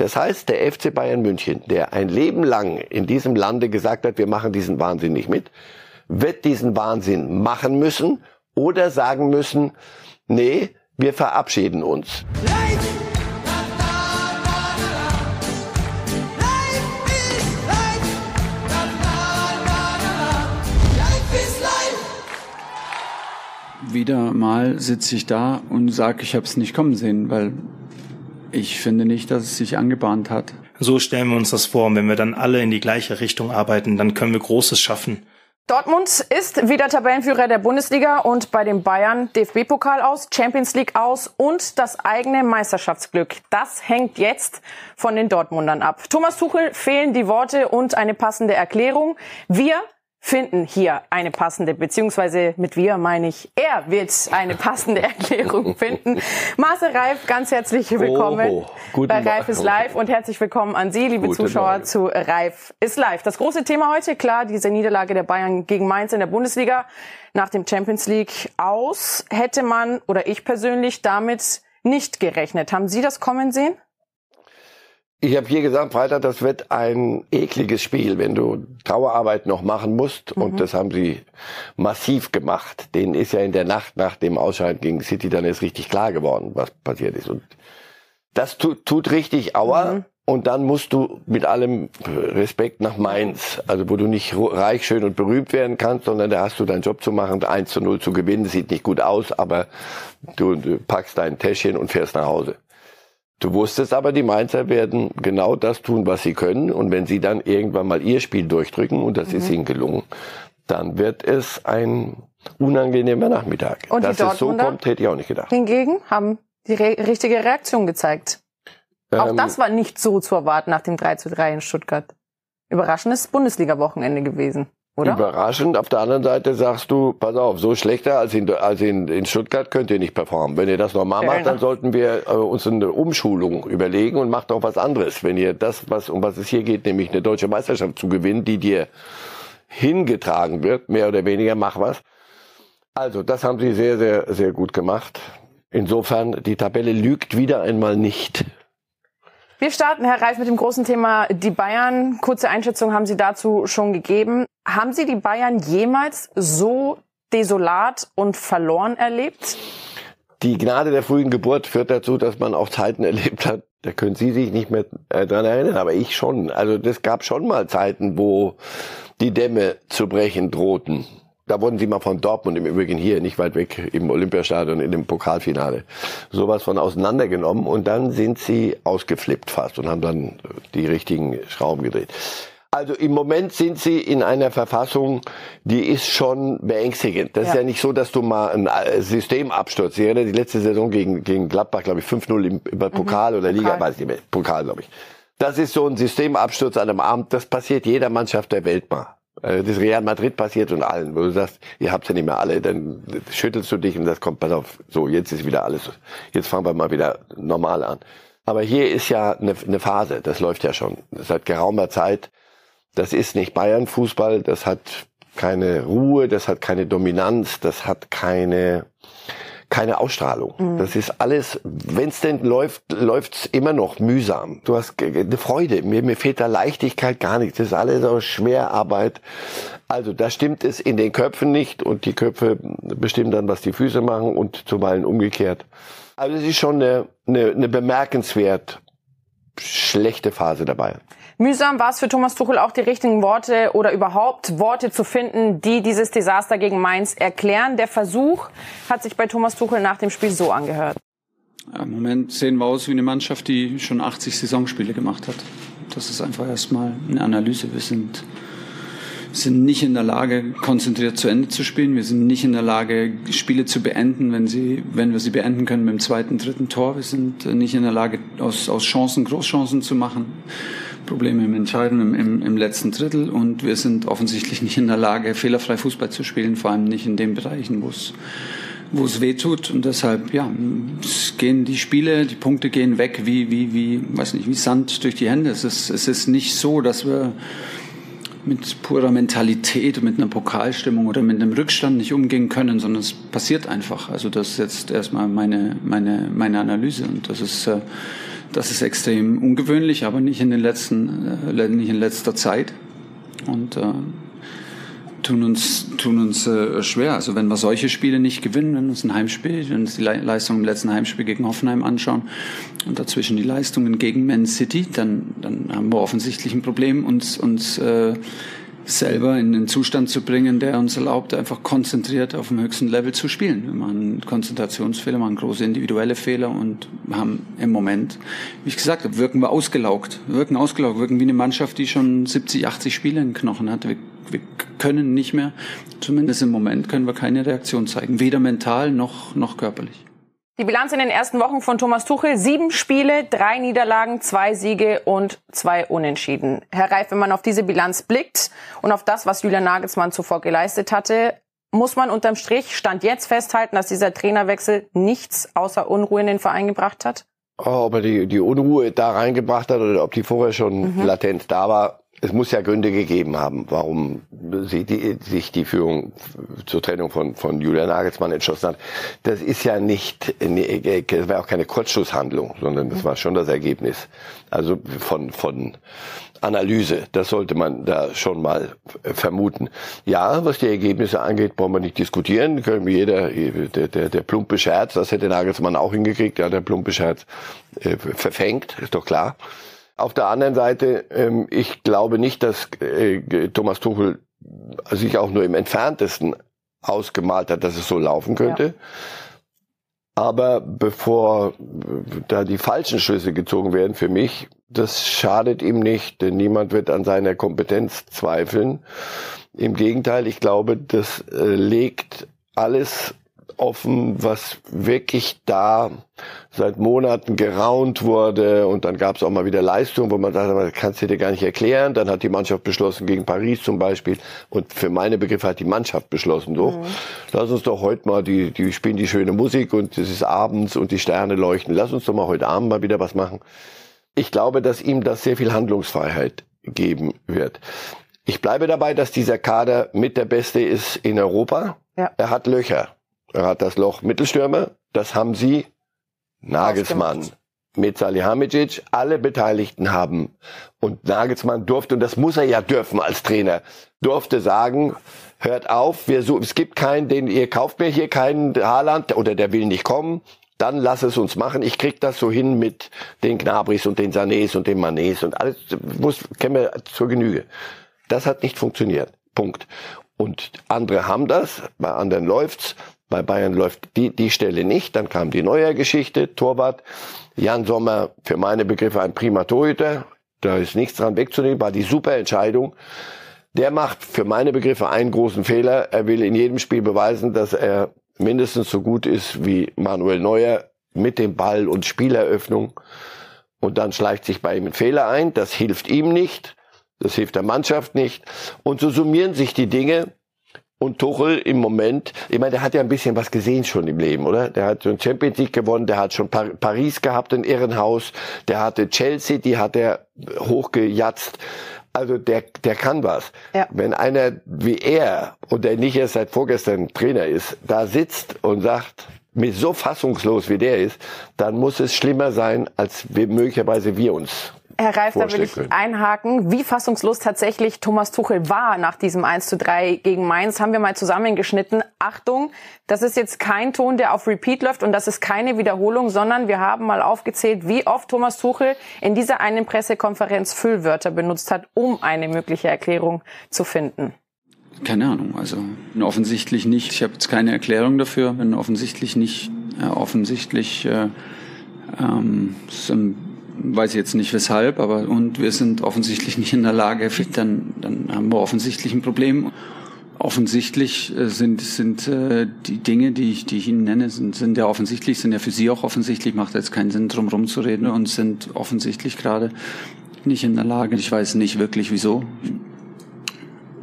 Das heißt, der FC Bayern München, der ein Leben lang in diesem Lande gesagt hat, wir machen diesen Wahnsinn nicht mit, wird diesen Wahnsinn machen müssen oder sagen müssen, nee, wir verabschieden uns. Wieder mal sitze ich da und sage, ich habe es nicht kommen sehen, weil ich finde nicht, dass es sich angebahnt hat. So stellen wir uns das vor. wenn wir dann alle in die gleiche Richtung arbeiten, dann können wir Großes schaffen. Dortmund ist wieder Tabellenführer der Bundesliga und bei den Bayern DFB-Pokal aus, Champions League aus und das eigene Meisterschaftsglück. Das hängt jetzt von den Dortmundern ab. Thomas Tuchel fehlen die Worte und eine passende Erklärung. Wir finden hier eine passende, beziehungsweise mit wir meine ich, er wird eine passende Erklärung finden. Marcel Reif, ganz herzlich willkommen oh, bei Reif ist live und herzlich willkommen an Sie, liebe Guten Zuschauer, Morgen. zu Reif ist live. Das große Thema heute, klar, diese Niederlage der Bayern gegen Mainz in der Bundesliga nach dem Champions League aus, hätte man oder ich persönlich damit nicht gerechnet. Haben Sie das kommen sehen? Ich habe hier gesagt, Freitag, das wird ein ekliges Spiel, wenn du Trauerarbeit noch machen musst. Mhm. Und das haben sie massiv gemacht. Denen ist ja in der Nacht nach dem Ausscheiden gegen City dann ist richtig klar geworden, was passiert ist. Und das tut, tut richtig Aua. Mhm. Und dann musst du mit allem Respekt nach Mainz, also wo du nicht reich, schön und berühmt werden kannst, sondern da hast du deinen Job zu machen, 1 zu 0 zu gewinnen, sieht nicht gut aus, aber du, du packst dein Täschchen und fährst nach Hause. Du wusstest aber, die Mainzer werden genau das tun, was sie können. Und wenn sie dann irgendwann mal ihr Spiel durchdrücken, und das mhm. ist ihnen gelungen, dann wird es ein unangenehmer Nachmittag. Und Dass es so kommt, hätte ich auch nicht gedacht. Hingegen haben die re richtige Reaktion gezeigt. Ähm, auch das war nicht so zu erwarten nach dem 3 zu 3 in Stuttgart. Überraschendes Bundesliga-Wochenende gewesen oder? Überraschend. Auf der anderen Seite sagst du, pass auf, so schlechter als in, als in, in Stuttgart könnt ihr nicht performen. Wenn ihr das normal macht, dann sollten wir äh, uns eine Umschulung überlegen und macht auch was anderes. Wenn ihr das, was, um was es hier geht, nämlich eine deutsche Meisterschaft zu gewinnen, die dir hingetragen wird, mehr oder weniger, mach was. Also, das haben sie sehr, sehr, sehr gut gemacht. Insofern, die Tabelle lügt wieder einmal nicht. Wir starten, Herr Reif, mit dem großen Thema die Bayern. Kurze Einschätzung haben Sie dazu schon gegeben. Haben Sie die Bayern jemals so desolat und verloren erlebt? Die Gnade der frühen Geburt führt dazu, dass man auch Zeiten erlebt hat, da können Sie sich nicht mehr äh, dran erinnern, aber ich schon. Also das gab schon mal Zeiten, wo die Dämme zu brechen drohten. Da wurden sie mal von Dortmund im Übrigen hier, nicht weit weg, im Olympiastadion in dem Pokalfinale, sowas von auseinandergenommen und dann sind sie ausgeflippt fast und haben dann die richtigen Schrauben gedreht. Also im Moment sind sie in einer Verfassung, die ist schon beängstigend. Das ja. ist ja nicht so, dass du mal ein äh, System abstürzt. Ich erinnere die letzte Saison gegen, gegen Gladbach, glaube ich, 5-0 im, im Pokal mhm. oder Liga, Pokal. weiß ich nicht mehr. Pokal, glaube ich. Das ist so ein Systemabsturz an einem Abend. Das passiert jeder Mannschaft der Welt mal. Äh, das Real Madrid passiert und allen, wo du sagst, ihr habt ja nicht mehr alle, dann schüttelst du dich und das kommt, pass auf, so, jetzt ist wieder alles, jetzt fangen wir mal wieder normal an. Aber hier ist ja eine, eine Phase, das läuft ja schon, seit geraumer Zeit. Das ist nicht Bayern-Fußball, das hat keine Ruhe, das hat keine Dominanz, das hat keine, keine Ausstrahlung. Mhm. Das ist alles, wenn es denn läuft, läuft's immer noch mühsam. Du hast eine Freude. Mir, mir fehlt da Leichtigkeit gar nicht. Das ist alles so Schwerarbeit. Also da stimmt es in den Köpfen nicht und die Köpfe bestimmen dann, was die Füße machen und zuweilen umgekehrt. Also es ist schon eine, eine, eine bemerkenswert schlechte Phase dabei. Mühsam war es für Thomas Tuchel auch die richtigen Worte oder überhaupt Worte zu finden, die dieses Desaster gegen Mainz erklären. Der Versuch hat sich bei Thomas Tuchel nach dem Spiel so angehört. Im Moment sehen wir aus wie eine Mannschaft, die schon 80 Saisonspiele gemacht hat. Das ist einfach erstmal eine Analyse. Wir sind, sind nicht in der Lage, konzentriert zu Ende zu spielen. Wir sind nicht in der Lage, Spiele zu beenden, wenn, sie, wenn wir sie beenden können mit dem zweiten, dritten Tor. Wir sind nicht in der Lage, aus, aus Chancen Großchancen zu machen. Probleme im Entscheiden, im, im, letzten Drittel und wir sind offensichtlich nicht in der Lage, fehlerfrei Fußball zu spielen, vor allem nicht in den Bereichen, wo es wo es weh tut und deshalb ja es gehen die Spiele die Punkte gehen weg wie wie wie weiß nicht wie Sand durch die Hände. Es ist es ist nicht so dass wir mit purer Mentalität mit einer Pokalstimmung oder mit einem Rückstand nicht umgehen können sondern es passiert einfach. Also das ist jetzt erstmal meine meine meine Analyse und das ist äh, Das ist extrem ungewöhnlich, aber nicht in den letzten, äh, nicht in letzter Zeit. Und äh, tun uns, tun uns äh, schwer. Also wenn wir solche Spiele nicht gewinnen, wenn uns ein Heimspiel, wenn uns die Leistung im letzten Heimspiel gegen Hoffenheim anschauen und dazwischen die Leistungen gegen Man City, dann, dann haben wir offensichtlich ein Problem, uns, uns äh, selber in den Zustand zu bringen, der uns erlaubt, einfach konzentriert auf dem höchsten Level zu spielen. Wir machen Konzentrationsfehler, machen große individuelle Fehler und haben im Moment, wie ich gesagt habe, wirken wir ausgelaugt. Wir wirken ausgelaugt, wirken wie eine Mannschaft, die schon 70, 80 Spiele in Knochen hat. Wir, wir können nicht mehr, zumindest im Moment können wir keine Reaktion zeigen, weder mental noch, noch körperlich. Die Bilanz in den ersten Wochen von Thomas Tuchel, sieben Spiele, drei Niederlagen, zwei Siege und zwei Unentschieden. Herr Reif, wenn man auf diese Bilanz blickt und auf das, was Julian Nagelsmann zuvor geleistet hatte, muss man unterm Strich Stand jetzt festhalten, dass dieser Trainerwechsel nichts außer Unruhe in den Verein gebracht hat? Oh, ob er die, die Unruhe da reingebracht hat oder ob die vorher schon mhm. latent da war, es muss ja Gründe gegeben haben, warum sie die, sich die Führung zur Trennung von, von Julian Nagelsmann entschlossen hat. Das ist ja nicht, das war auch keine Kurzschlusshandlung, sondern das war schon das Ergebnis. Also von, von Analyse. Das sollte man da schon mal vermuten. Ja, was die Ergebnisse angeht, brauchen wir nicht diskutieren. Können wir jeder, der, der, der plumpe Scherz, das hätte Nagelsmann auch hingekriegt, ja, der plumpe Scherz äh, verfängt, ist doch klar. Auf der anderen Seite, ähm, ich glaube nicht, dass äh, Thomas Tuchel sich auch nur im entferntesten ausgemalt hat, dass es so laufen könnte. Ja. Aber bevor da die falschen Schlüsse gezogen werden für mich, das schadet ihm nicht, denn niemand wird an seiner Kompetenz zweifeln. Im Gegenteil, ich glaube, das äh, legt alles offen, was wirklich da seit Monaten geraunt wurde und dann gab es auch mal wieder Leistungen, wo man sagt, das kannst du dir gar nicht erklären. Dann hat die Mannschaft beschlossen, gegen Paris zum Beispiel, und für meine Begriffe hat die Mannschaft beschlossen, so, mhm. lass uns doch heute mal, die, die spielen die schöne Musik und es ist abends und die Sterne leuchten, lass uns doch mal heute Abend mal wieder was machen. Ich glaube, dass ihm das sehr viel Handlungsfreiheit geben wird. Ich bleibe dabei, dass dieser Kader mit der Beste ist in Europa. Ja. Er hat Löcher. Er hat das Loch Mittelstürmer, das haben sie Nagelsmann mit Salihamidzic, alle Beteiligten haben. Und Nagelsmann durfte, und das muss er ja dürfen als Trainer, durfte sagen, hört auf, wir so, es gibt keinen, den, ihr kauft mir hier keinen Haaland oder der will nicht kommen, dann lass es uns machen. Ich krieg das so hin mit den Gnabris und den Sanés und den Manés und alles, muss, kennen wir zur Genüge. Das hat nicht funktioniert. Punkt. Und andere haben das, bei anderen läuft's. Bei Bayern läuft die, die Stelle nicht. Dann kam die neue Geschichte, Torwart. Jan Sommer, für meine Begriffe ein prima Torhüter. Da ist nichts dran wegzunehmen, war die super Entscheidung. Der macht für meine Begriffe einen großen Fehler. Er will in jedem Spiel beweisen, dass er mindestens so gut ist wie Manuel Neuer mit dem Ball und Spieleröffnung. Und dann schleicht sich bei ihm ein Fehler ein. Das hilft ihm nicht. Das hilft der Mannschaft nicht. Und so summieren sich die Dinge. Und Tuchel im Moment, ich meine, der hat ja ein bisschen was gesehen schon im Leben, oder? Der hat schon Champions League gewonnen, der hat schon Paris gehabt, ein Irrenhaus, der hatte Chelsea, die hat er hochgejatzt. Also der, der kann was. Ja. Wenn einer wie er, und der nicht erst seit vorgestern Trainer ist, da sitzt und sagt, mir so fassungslos wie der ist, dann muss es schlimmer sein, als wir, möglicherweise wir uns Herr Reif, da will ich können. einhaken. Wie fassungslos tatsächlich Thomas Tuchel war nach diesem 1 zu 3 gegen Mainz, haben wir mal zusammengeschnitten. Achtung, das ist jetzt kein Ton, der auf Repeat läuft und das ist keine Wiederholung, sondern wir haben mal aufgezählt, wie oft Thomas Tuchel in dieser einen Pressekonferenz Füllwörter benutzt hat, um eine mögliche Erklärung zu finden. Keine Ahnung, also offensichtlich nicht. Ich habe jetzt keine Erklärung dafür, wenn offensichtlich nicht, äh, offensichtlich äh, ähm, weiß ich jetzt nicht weshalb, aber und wir sind offensichtlich nicht in der Lage, dann, dann haben wir offensichtlich ein Problem. Offensichtlich äh, sind, sind äh, die Dinge, die ich, die ich Ihnen nenne, sind, sind ja offensichtlich, sind ja für Sie auch offensichtlich, macht jetzt keinen Sinn, drum rumzureden und sind offensichtlich gerade nicht in der Lage. Ich weiß nicht wirklich wieso.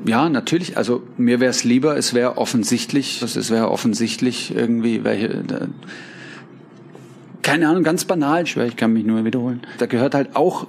Ja, natürlich. Also mir wäre es lieber, es wäre offensichtlich, es wäre offensichtlich irgendwie welche keine Ahnung, ganz banal, ich, ich kann mich nur wiederholen. Da gehört halt auch,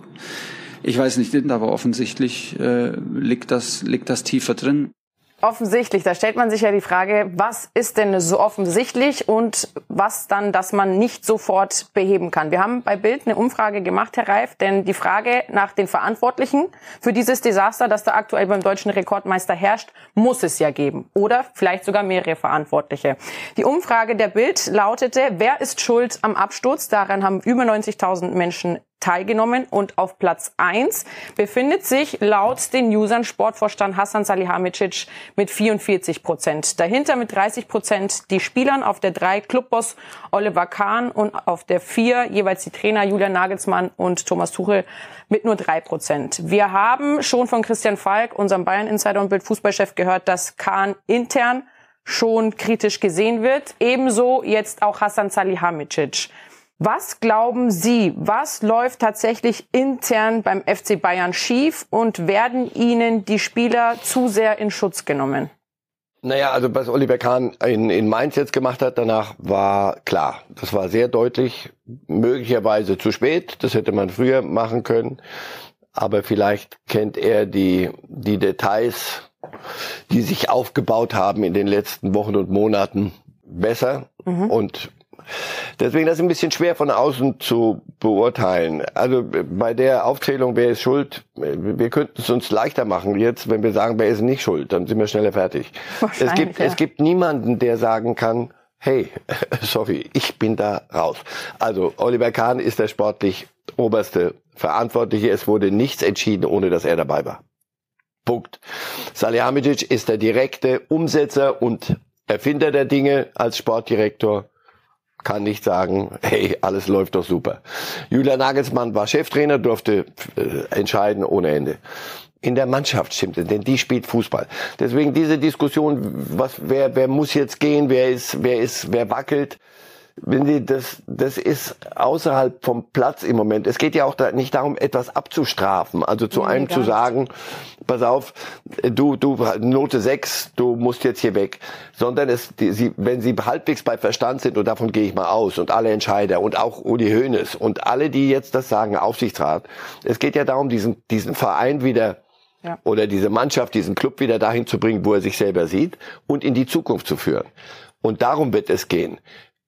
ich weiß nicht, aber offensichtlich äh, liegt das liegt das tiefer drin. Offensichtlich. Da stellt man sich ja die Frage, was ist denn so offensichtlich und was dann, dass man nicht sofort beheben kann. Wir haben bei Bild eine Umfrage gemacht, Herr Reif, denn die Frage nach den Verantwortlichen für dieses Desaster, das da aktuell beim deutschen Rekordmeister herrscht, muss es ja geben. Oder vielleicht sogar mehrere Verantwortliche. Die Umfrage der Bild lautete, wer ist schuld am Absturz? Daran haben über 90.000 Menschen teilgenommen und auf Platz eins befindet sich laut den Usern Sportvorstand Hassan Salihamidzic mit 44 Prozent. Dahinter mit 30 Prozent die Spielern, auf der drei Clubboss Oliver Kahn und auf der vier jeweils die Trainer Julian Nagelsmann und Thomas Tuchel mit nur drei Prozent. Wir haben schon von Christian Falk, unserem Bayern-Insider und Bildfußballchef, gehört, dass Kahn intern schon kritisch gesehen wird. Ebenso jetzt auch Hassan Salihamidzic. Was glauben Sie, was läuft tatsächlich intern beim FC Bayern schief und werden Ihnen die Spieler zu sehr in Schutz genommen? Naja, also was Oliver Kahn in, in Mainz jetzt gemacht hat, danach war klar. Das war sehr deutlich, möglicherweise zu spät. Das hätte man früher machen können. Aber vielleicht kennt er die, die Details, die sich aufgebaut haben in den letzten Wochen und Monaten besser. Mhm. Und Deswegen das ist ein bisschen schwer von außen zu beurteilen. Also bei der Aufzählung, wer ist schuld, wir könnten es uns leichter machen jetzt, wenn wir sagen, wer ist nicht schuld, dann sind wir schneller fertig. Es gibt, ja. es gibt niemanden, der sagen kann, hey, sorry, ich bin da raus. Also Oliver Kahn ist der sportlich oberste Verantwortliche. Es wurde nichts entschieden, ohne dass er dabei war. Punkt. Salihamidzic ist der direkte Umsetzer und Erfinder der Dinge als Sportdirektor kann nicht sagen, hey, alles läuft doch super. Julian Nagelsmann war Cheftrainer, durfte äh, entscheiden ohne Ende. In der Mannschaft stimmt es, denn die spielt Fußball. Deswegen diese Diskussion, was, wer, wer muss jetzt gehen, wer ist, wer ist, wer wackelt, wenn Sie, das, das ist außerhalb vom Platz im Moment. Es geht ja auch da nicht darum, etwas abzustrafen. Also zu nee, einem zu sagen, pass auf, du, du, Note 6, du musst jetzt hier weg. Sondern es, die, sie, wenn sie halbwegs bei Verstand sind, und davon gehe ich mal aus, und alle Entscheider, und auch Uli Hoeneß, und alle, die jetzt das sagen, Aufsichtsrat. Es geht ja darum, diesen, diesen Verein wieder, ja. oder diese Mannschaft, diesen Club wieder dahin zu bringen, wo er sich selber sieht, und in die Zukunft zu führen. Und darum wird es gehen.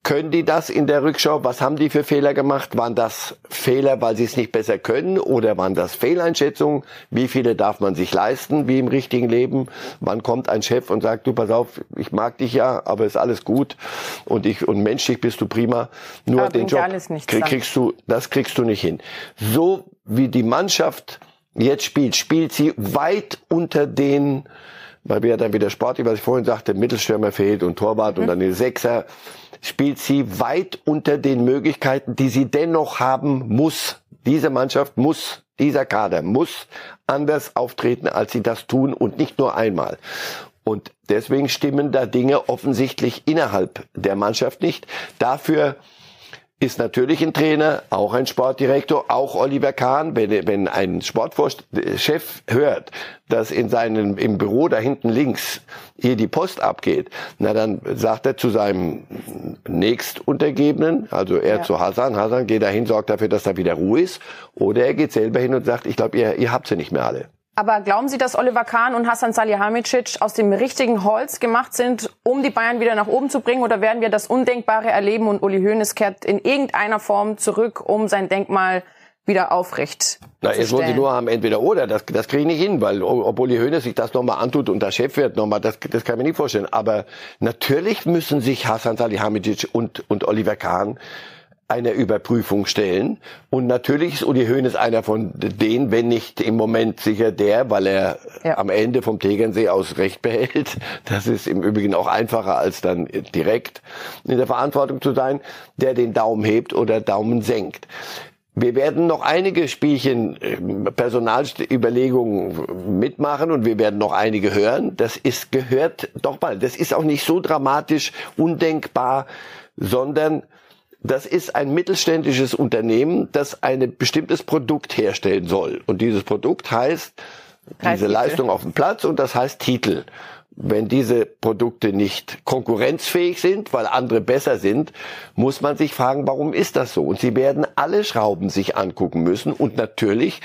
Können die das in der Rückschau? Was haben die für Fehler gemacht? Waren das Fehler, weil sie es nicht besser können oder waren das Fehleinschätzungen? Wie viele darf man sich leisten, wie im richtigen Leben? Wann kommt ein Chef und sagt, du pass auf, ich mag dich ja, aber ist alles gut und ich und menschlich bist du prima. Nur aber den Job krieg, kriegst du, das kriegst du nicht hin. So wie die Mannschaft jetzt spielt, spielt sie weit unter den weil wir dann wieder Sport, was ich vorhin sagte, Mittelstürmer fehlt und Torwart mhm. und dann den Sechser spielt sie weit unter den Möglichkeiten, die sie dennoch haben muss. Diese Mannschaft muss, dieser Kader muss anders auftreten, als sie das tun und nicht nur einmal. Und deswegen stimmen da Dinge offensichtlich innerhalb der Mannschaft nicht. Dafür ist natürlich ein Trainer, auch ein Sportdirektor, auch Oliver Kahn. Wenn, wenn ein Sportchef hört, dass in seinem, im Büro da hinten links hier die Post abgeht, na dann sagt er zu seinem nächstuntergebenen, also er ja. zu Hassan, Hassan, geh da hin, sorgt dafür, dass da wieder Ruhe ist. Oder er geht selber hin und sagt, ich glaube, ihr, ihr habt sie nicht mehr alle. Aber glauben Sie, dass Oliver Kahn und Hassan Salihamidzic aus dem richtigen Holz gemacht sind, um die Bayern wieder nach oben zu bringen? Oder werden wir das Undenkbare erleben und Uli Hoeneß kehrt in irgendeiner Form zurück, um sein Denkmal wieder aufrecht Na, jetzt wollen Sie nur haben entweder oder. Das, das kriege ich nicht hin, weil ob Uli Hoeneß sich das nochmal antut und der Chef wird nochmal, das, das kann ich mir nicht vorstellen. Aber natürlich müssen sich Hassan Salihamidzic und, und Oliver Kahn einer Überprüfung stellen. Und natürlich ist Uli Hoeneß einer von denen, wenn nicht im Moment sicher der, weil er ja. am Ende vom Tegernsee aus Recht behält. Das ist im Übrigen auch einfacher als dann direkt in der Verantwortung zu sein, der den Daumen hebt oder Daumen senkt. Wir werden noch einige Spielchen ähm, Personalüberlegungen mitmachen und wir werden noch einige hören. Das ist gehört doch mal. Das ist auch nicht so dramatisch, undenkbar, sondern das ist ein mittelständisches Unternehmen, das ein bestimmtes Produkt herstellen soll. Und dieses Produkt heißt diese Leistung auf dem Platz und das heißt Titel. Wenn diese Produkte nicht konkurrenzfähig sind, weil andere besser sind, muss man sich fragen, warum ist das so? Und sie werden alle Schrauben sich angucken müssen. Und natürlich,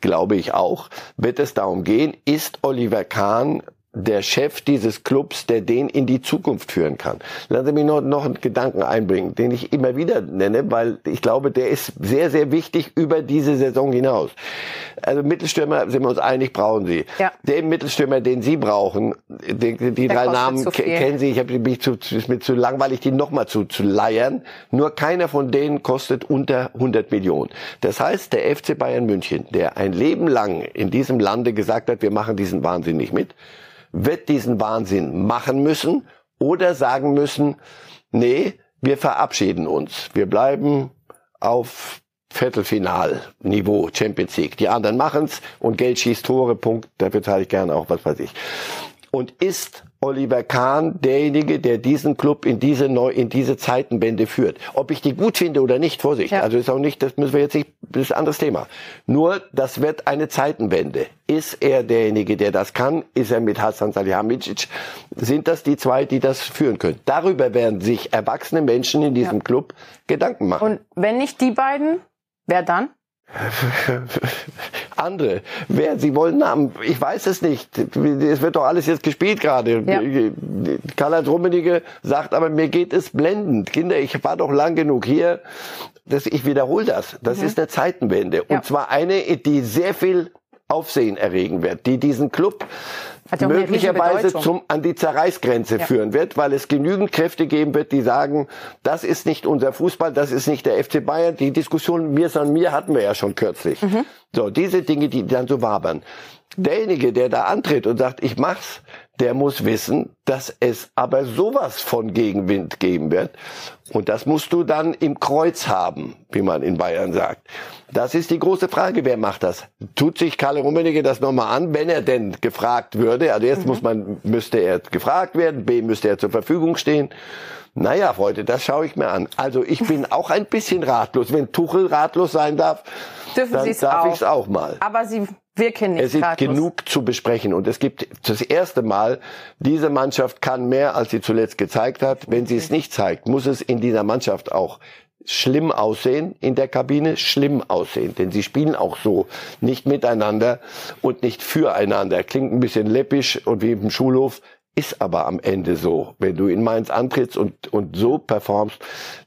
glaube ich auch, wird es darum gehen, ist Oliver Kahn der Chef dieses Clubs, der den in die Zukunft führen kann. Lassen Sie mich noch, noch einen Gedanken einbringen, den ich immer wieder nenne, weil ich glaube, der ist sehr, sehr wichtig über diese Saison hinaus. Also Mittelstürmer, sind wir uns einig, brauchen Sie. Ja. Den Mittelstürmer, den Sie brauchen, die, die drei Namen kennen Sie, ich habe mich zu, ist mir zu langweilig, die nochmal zu, zu leiern. Nur keiner von denen kostet unter 100 Millionen. Das heißt, der FC Bayern München, der ein Leben lang in diesem Lande gesagt hat, wir machen diesen Wahnsinn nicht mit, wird diesen Wahnsinn machen müssen oder sagen müssen, nee, wir verabschieden uns. Wir bleiben auf Viertelfinalniveau Champions League. Die anderen machen's und Geld schießt Tore, Punkt. Dafür zahle ich gerne auch, was weiß ich. Und ist Oliver Kahn derjenige, der diesen Club in diese neu, in diese Zeitenwende führt. Ob ich die gut finde oder nicht, Vorsicht. Ja. Also ist auch nicht, das müssen wir jetzt nicht, das ist ein anderes Thema. Nur, das wird eine Zeitenwende. Ist er derjenige, der das kann? Ist er mit Hassan Salihamidzic? Sind das die zwei, die das führen können? Darüber werden sich erwachsene Menschen in diesem ja. Club Gedanken machen. Und wenn nicht die beiden, wer dann? andere. Wer, Sie wollen Namen? Ich weiß es nicht. Es wird doch alles jetzt gespielt gerade. Ja. Karl-Heinz Rummenigge sagt, aber mir geht es blendend. Kinder, ich war doch lang genug hier. Das, ich wiederhole das. Das mhm. ist eine Zeitenwende. Ja. Und zwar eine, die sehr viel Aufsehen erregen wird, die diesen Club möglicherweise zum, an die Zerreißgrenze ja. führen wird, weil es genügend Kräfte geben wird, die sagen, das ist nicht unser Fußball, das ist nicht der FC Bayern. Die Diskussion mir an mir hatten wir ja schon kürzlich. Mhm. So, diese Dinge, die dann so wabern. Derjenige, der da antritt und sagt, ich mach's, der muss wissen, dass es aber sowas von Gegenwind geben wird. Und das musst du dann im Kreuz haben, wie man in Bayern sagt. Das ist die große Frage, wer macht das? Tut sich Karl Rummenigge das nochmal an, wenn er denn gefragt würde? Also erst mhm. muss man, müsste er gefragt werden, B müsste er zur Verfügung stehen. Naja, Freunde, das schaue ich mir an. Also ich bin auch ein bisschen ratlos. Wenn Tuchel ratlos sein darf, Dürfen dann darf ich es auch mal. Aber Sie wirken nicht Es ist ratlos. genug zu besprechen. Und es gibt das erste Mal, diese Mannschaft kann mehr, als sie zuletzt gezeigt hat. Wenn sie es nicht zeigt, muss es in dieser Mannschaft auch schlimm aussehen in der Kabine, schlimm aussehen, denn sie spielen auch so nicht miteinander und nicht füreinander. Klingt ein bisschen läppisch und wie im Schulhof, ist aber am Ende so. Wenn du in Mainz antrittst und, und so performst,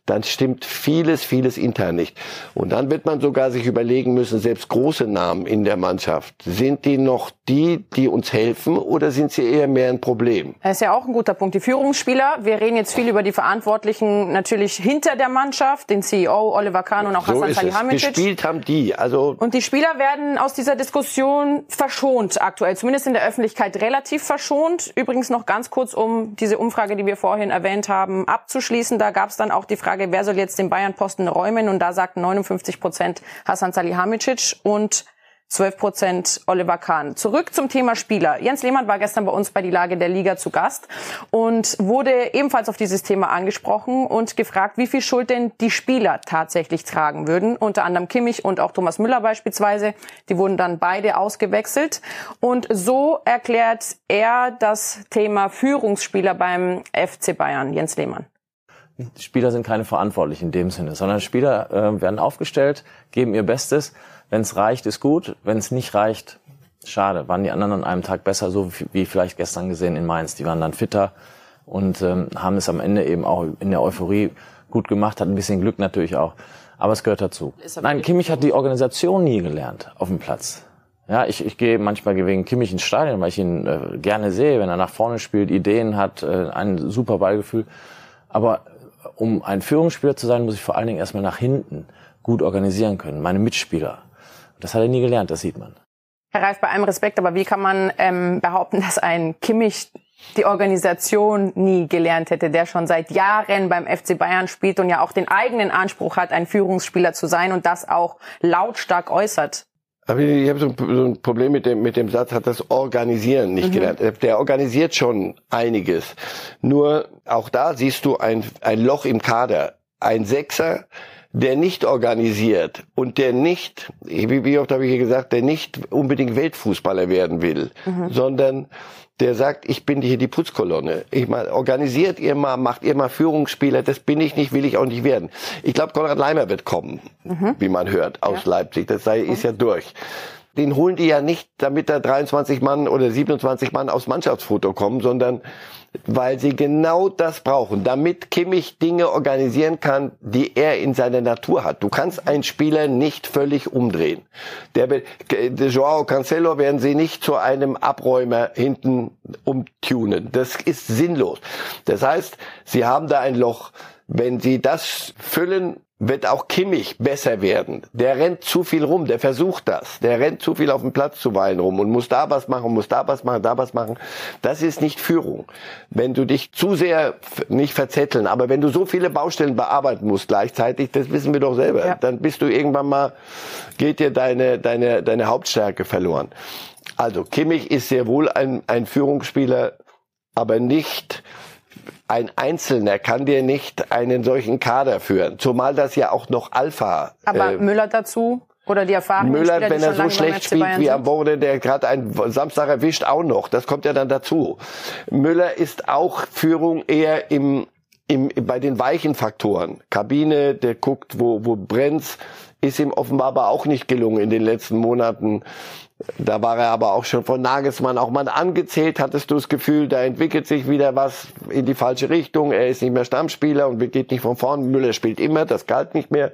dann stimmt vieles, vieles intern nicht. Und dann wird man sogar sich überlegen müssen, selbst große Namen in der Mannschaft, sind die noch die, die uns helfen oder sind sie eher mehr ein Problem? Das ist ja auch ein guter Punkt. Die Führungsspieler, wir reden jetzt viel über die Verantwortlichen natürlich hinter der Mannschaft, den CEO Oliver Kahn und auch so Hassan Salihamidzic. Gespielt haben die, also. Und die Spieler werden aus dieser Diskussion verschont aktuell, zumindest in der Öffentlichkeit relativ verschont. Übrigens noch ganz kurz, um diese Umfrage, die wir vorhin erwähnt haben, abzuschließen. Da gab es dann auch die Frage, Frage, wer soll jetzt den Bayern-Posten räumen? Und da sagten 59 Prozent Hasan Salihamidzic und 12 Prozent Oliver Kahn. Zurück zum Thema Spieler. Jens Lehmann war gestern bei uns bei die Lage der Liga zu Gast und wurde ebenfalls auf dieses Thema angesprochen und gefragt, wie viel Schuld denn die Spieler tatsächlich tragen würden. Unter anderem Kimmich und auch Thomas Müller beispielsweise. Die wurden dann beide ausgewechselt. Und so erklärt er das Thema Führungsspieler beim FC Bayern. Jens Lehmann. Spieler sind keine Verantwortlichen in dem Sinne, sondern Spieler äh, werden aufgestellt, geben ihr Bestes. Wenn es reicht, ist gut. Wenn es nicht reicht, schade. Waren die anderen an einem Tag besser, so wie vielleicht gestern gesehen in Mainz. Die waren dann fitter und ähm, haben es am Ende eben auch in der Euphorie gut gemacht, hat ein bisschen Glück natürlich auch. Aber es gehört dazu. Nein, Kimmich hat die Organisation nie gelernt auf dem Platz. Ja, ich, ich gehe manchmal wegen Kimmich ins Stadion, weil ich ihn äh, gerne sehe, wenn er nach vorne spielt, Ideen hat, äh, ein super Ballgefühl. Aber um ein Führungsspieler zu sein, muss ich vor allen Dingen erstmal nach hinten gut organisieren können, meine Mitspieler. Das hat er nie gelernt, das sieht man. Herr Reif, bei allem Respekt, aber wie kann man ähm, behaupten, dass ein Kimmich die Organisation nie gelernt hätte, der schon seit Jahren beim FC Bayern spielt und ja auch den eigenen Anspruch hat, ein Führungsspieler zu sein und das auch lautstark äußert? Aber ich habe so ein Problem mit dem, mit dem Satz, hat das Organisieren nicht mhm. gelernt. Der organisiert schon einiges. Nur auch da siehst du ein, ein Loch im Kader. Ein Sechser, der nicht organisiert und der nicht, wie oft habe ich hier gesagt, der nicht unbedingt Weltfußballer werden will, mhm. sondern der sagt, ich bin hier die Putzkolonne. Ich mal, organisiert ihr mal, macht ihr mal Führungsspieler, das bin ich nicht, will ich auch nicht werden. Ich glaube, Konrad Leimer wird kommen, mhm. wie man hört, aus ja. Leipzig. Das sei, ist ja durch. Den holen die ja nicht, damit da 23 Mann oder 27 Mann aufs Mannschaftsfoto kommen, sondern weil sie genau das brauchen, damit Kimmich Dinge organisieren kann, die er in seiner Natur hat. Du kannst einen Spieler nicht völlig umdrehen. Der, der Joao Cancelo werden sie nicht zu einem Abräumer hinten umtunen. Das ist sinnlos. Das heißt, sie haben da ein Loch. Wenn sie das füllen, wird auch Kimmich besser werden. Der rennt zu viel rum, der versucht das. Der rennt zu viel auf dem Platz zu weilen rum und muss da was machen, muss da was machen, da was machen. Das ist nicht Führung. Wenn du dich zu sehr nicht verzetteln, aber wenn du so viele Baustellen bearbeiten musst gleichzeitig, das wissen wir doch selber, ja. dann bist du irgendwann mal, geht dir deine, deine, deine Hauptstärke verloren. Also Kimmich ist sehr wohl ein, ein Führungsspieler, aber nicht ein Einzelner kann dir nicht einen solchen Kader führen. Zumal das ja auch noch Alpha. Aber äh, Müller dazu? Oder die Erfahrung Müller, Spieler, wenn er so schlecht spielt wie am Wochenende, der gerade einen Samstag erwischt, auch noch. Das kommt ja dann dazu. Müller ist auch Führung eher im, im, bei den weichen Faktoren. Kabine, der guckt, wo, wo brennt's, ist ihm offenbar aber auch nicht gelungen in den letzten Monaten da war er aber auch schon von Nagelsmann auch mal angezählt. Hattest du das Gefühl, da entwickelt sich wieder was in die falsche Richtung. Er ist nicht mehr Stammspieler und geht nicht von vorn. Müller spielt immer, das galt nicht mehr.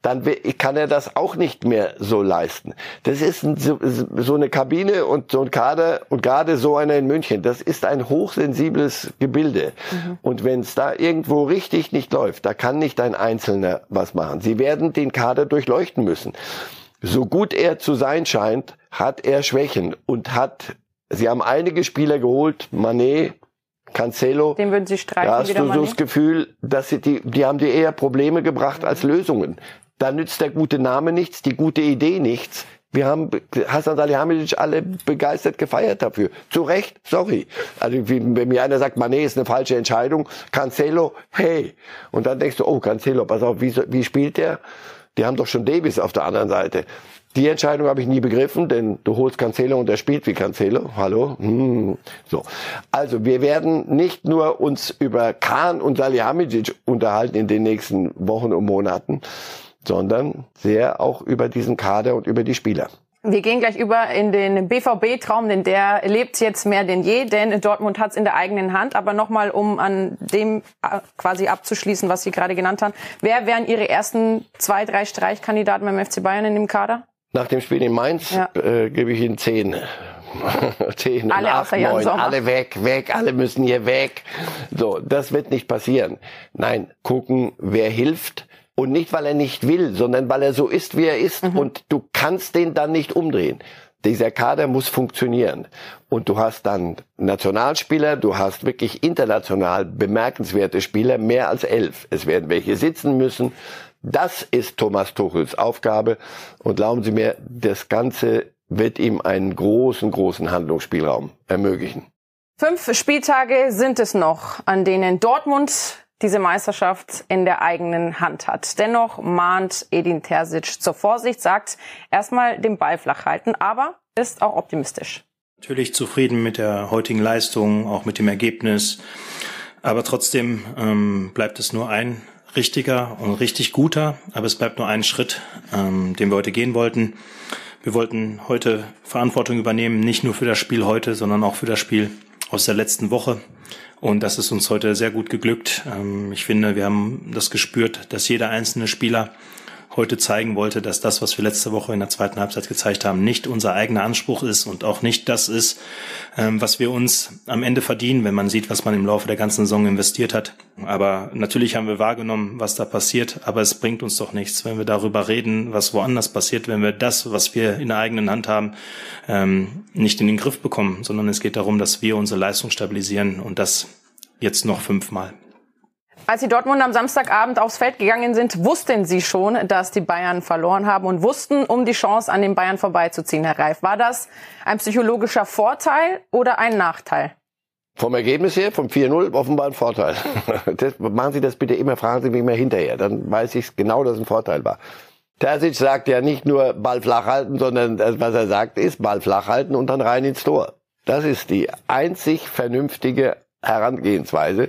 Dann kann er das auch nicht mehr so leisten. Das ist so eine Kabine und so ein Kader und gerade so einer in München. Das ist ein hochsensibles Gebilde. Mhm. Und wenn es da irgendwo richtig nicht läuft, da kann nicht ein Einzelner was machen. Sie werden den Kader durchleuchten müssen. So gut er zu sein scheint, hat er Schwächen und hat, sie haben einige Spieler geholt, Manet, Cancelo. Den würden Sie streichen. Da hast du so das Gefühl, dass sie die, die haben dir eher Probleme gebracht als Lösungen. Da nützt der gute Name nichts, die gute Idee nichts. Wir haben Hassan Salihamidzic alle begeistert gefeiert dafür. Zu Recht, sorry. Also wenn mir einer sagt, Mané ist eine falsche Entscheidung, Cancelo, hey. Und dann denkst du, oh, Cancelo, pass auf, wie, wie spielt der? Die haben doch schon Davis auf der anderen Seite. Die Entscheidung habe ich nie begriffen, denn du holst Cancelo und er spielt wie Cancelo. Hallo? Hm. So. Also wir werden nicht nur uns über Kahn und Salihamidzic unterhalten in den nächsten Wochen und Monaten, sondern sehr auch über diesen Kader und über die Spieler. Wir gehen gleich über in den BVB-Traum, denn der lebt jetzt mehr denn je, denn Dortmund hat es in der eigenen Hand. Aber nochmal, um an dem äh, quasi abzuschließen, was Sie gerade genannt haben. Wer wären Ihre ersten zwei, drei Streichkandidaten beim FC Bayern in dem Kader? Nach dem Spiel in Mainz ja. äh, gebe ich Ihnen zehn. zehn, alle acht, neun, alle weg, weg, alle müssen hier weg. So, das wird nicht passieren. Nein, gucken, wer hilft und nicht, weil er nicht will, sondern weil er so ist, wie er ist. Mhm. Und du kannst den dann nicht umdrehen. Dieser Kader muss funktionieren. Und du hast dann Nationalspieler, du hast wirklich international bemerkenswerte Spieler, mehr als elf. Es werden welche sitzen müssen. Das ist Thomas Tuchels Aufgabe. Und glauben Sie mir, das Ganze wird ihm einen großen, großen Handlungsspielraum ermöglichen. Fünf Spieltage sind es noch, an denen Dortmund diese Meisterschaft in der eigenen Hand hat. Dennoch mahnt Edin Terzic zur Vorsicht, sagt erstmal den Ball flach halten, aber ist auch optimistisch. Natürlich zufrieden mit der heutigen Leistung, auch mit dem Ergebnis. Aber trotzdem ähm, bleibt es nur ein richtiger und richtig guter, aber es bleibt nur ein Schritt, ähm, den wir heute gehen wollten. Wir wollten heute Verantwortung übernehmen, nicht nur für das Spiel heute, sondern auch für das Spiel aus der letzten Woche. Und das ist uns heute sehr gut geglückt. Ähm, ich finde, wir haben das gespürt, dass jeder einzelne Spieler heute zeigen wollte, dass das, was wir letzte Woche in der zweiten Halbzeit gezeigt haben, nicht unser eigener Anspruch ist und auch nicht das ist, ähm, was wir uns am Ende verdienen, wenn man sieht, was man im Laufe der ganzen Saison investiert hat. Aber natürlich haben wir wahrgenommen, was da passiert, aber es bringt uns doch nichts, wenn wir darüber reden, was woanders passiert, wenn wir das, was wir in der eigenen Hand haben, ähm, nicht in den Griff bekommen, sondern es geht darum, dass wir unsere Leistung stabilisieren und das jetzt noch fünfmal. Als die Dortmund am Samstagabend aufs Feld gegangen sind, wussten sie schon, dass die Bayern verloren haben und wussten um die Chance, an den Bayern vorbeizuziehen, Herr Reif. War das ein psychologischer Vorteil oder ein Nachteil? Vom Ergebnis her, vom 4-0, offenbar ein Vorteil. Das, machen Sie das bitte immer, fragen Sie mich mal hinterher. Dann weiß ich genau, dass es ein Vorteil war. Terzic sagt ja nicht nur Ball flach halten, sondern das, was er sagt, ist Ball flach halten und dann rein ins Tor. Das ist die einzig vernünftige Herangehensweise.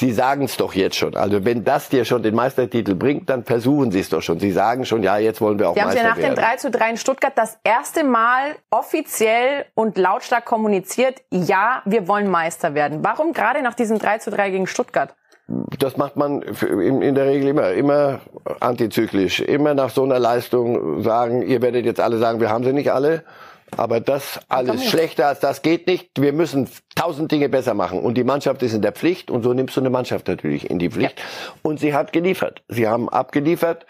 Sie sagen es doch jetzt schon. Also wenn das dir schon den Meistertitel bringt, dann versuchen Sie es doch schon. Sie sagen schon, ja, jetzt wollen wir auch Sie haben Meister ja nach werden. dem 3 zu 3 in Stuttgart das erste Mal offiziell und lautstark kommuniziert, ja, wir wollen Meister werden. Warum gerade nach diesem 3 zu 3 gegen Stuttgart? das macht man in der Regel immer, immer antizyklisch, immer nach so einer Leistung sagen, ihr werdet jetzt alle sagen, wir haben sie nicht alle, aber das alles schlechter als das geht nicht. Wir müssen tausend Dinge besser machen und die Mannschaft ist in der Pflicht und so nimmst du eine Mannschaft natürlich in die Pflicht und sie hat geliefert. Sie haben abgeliefert.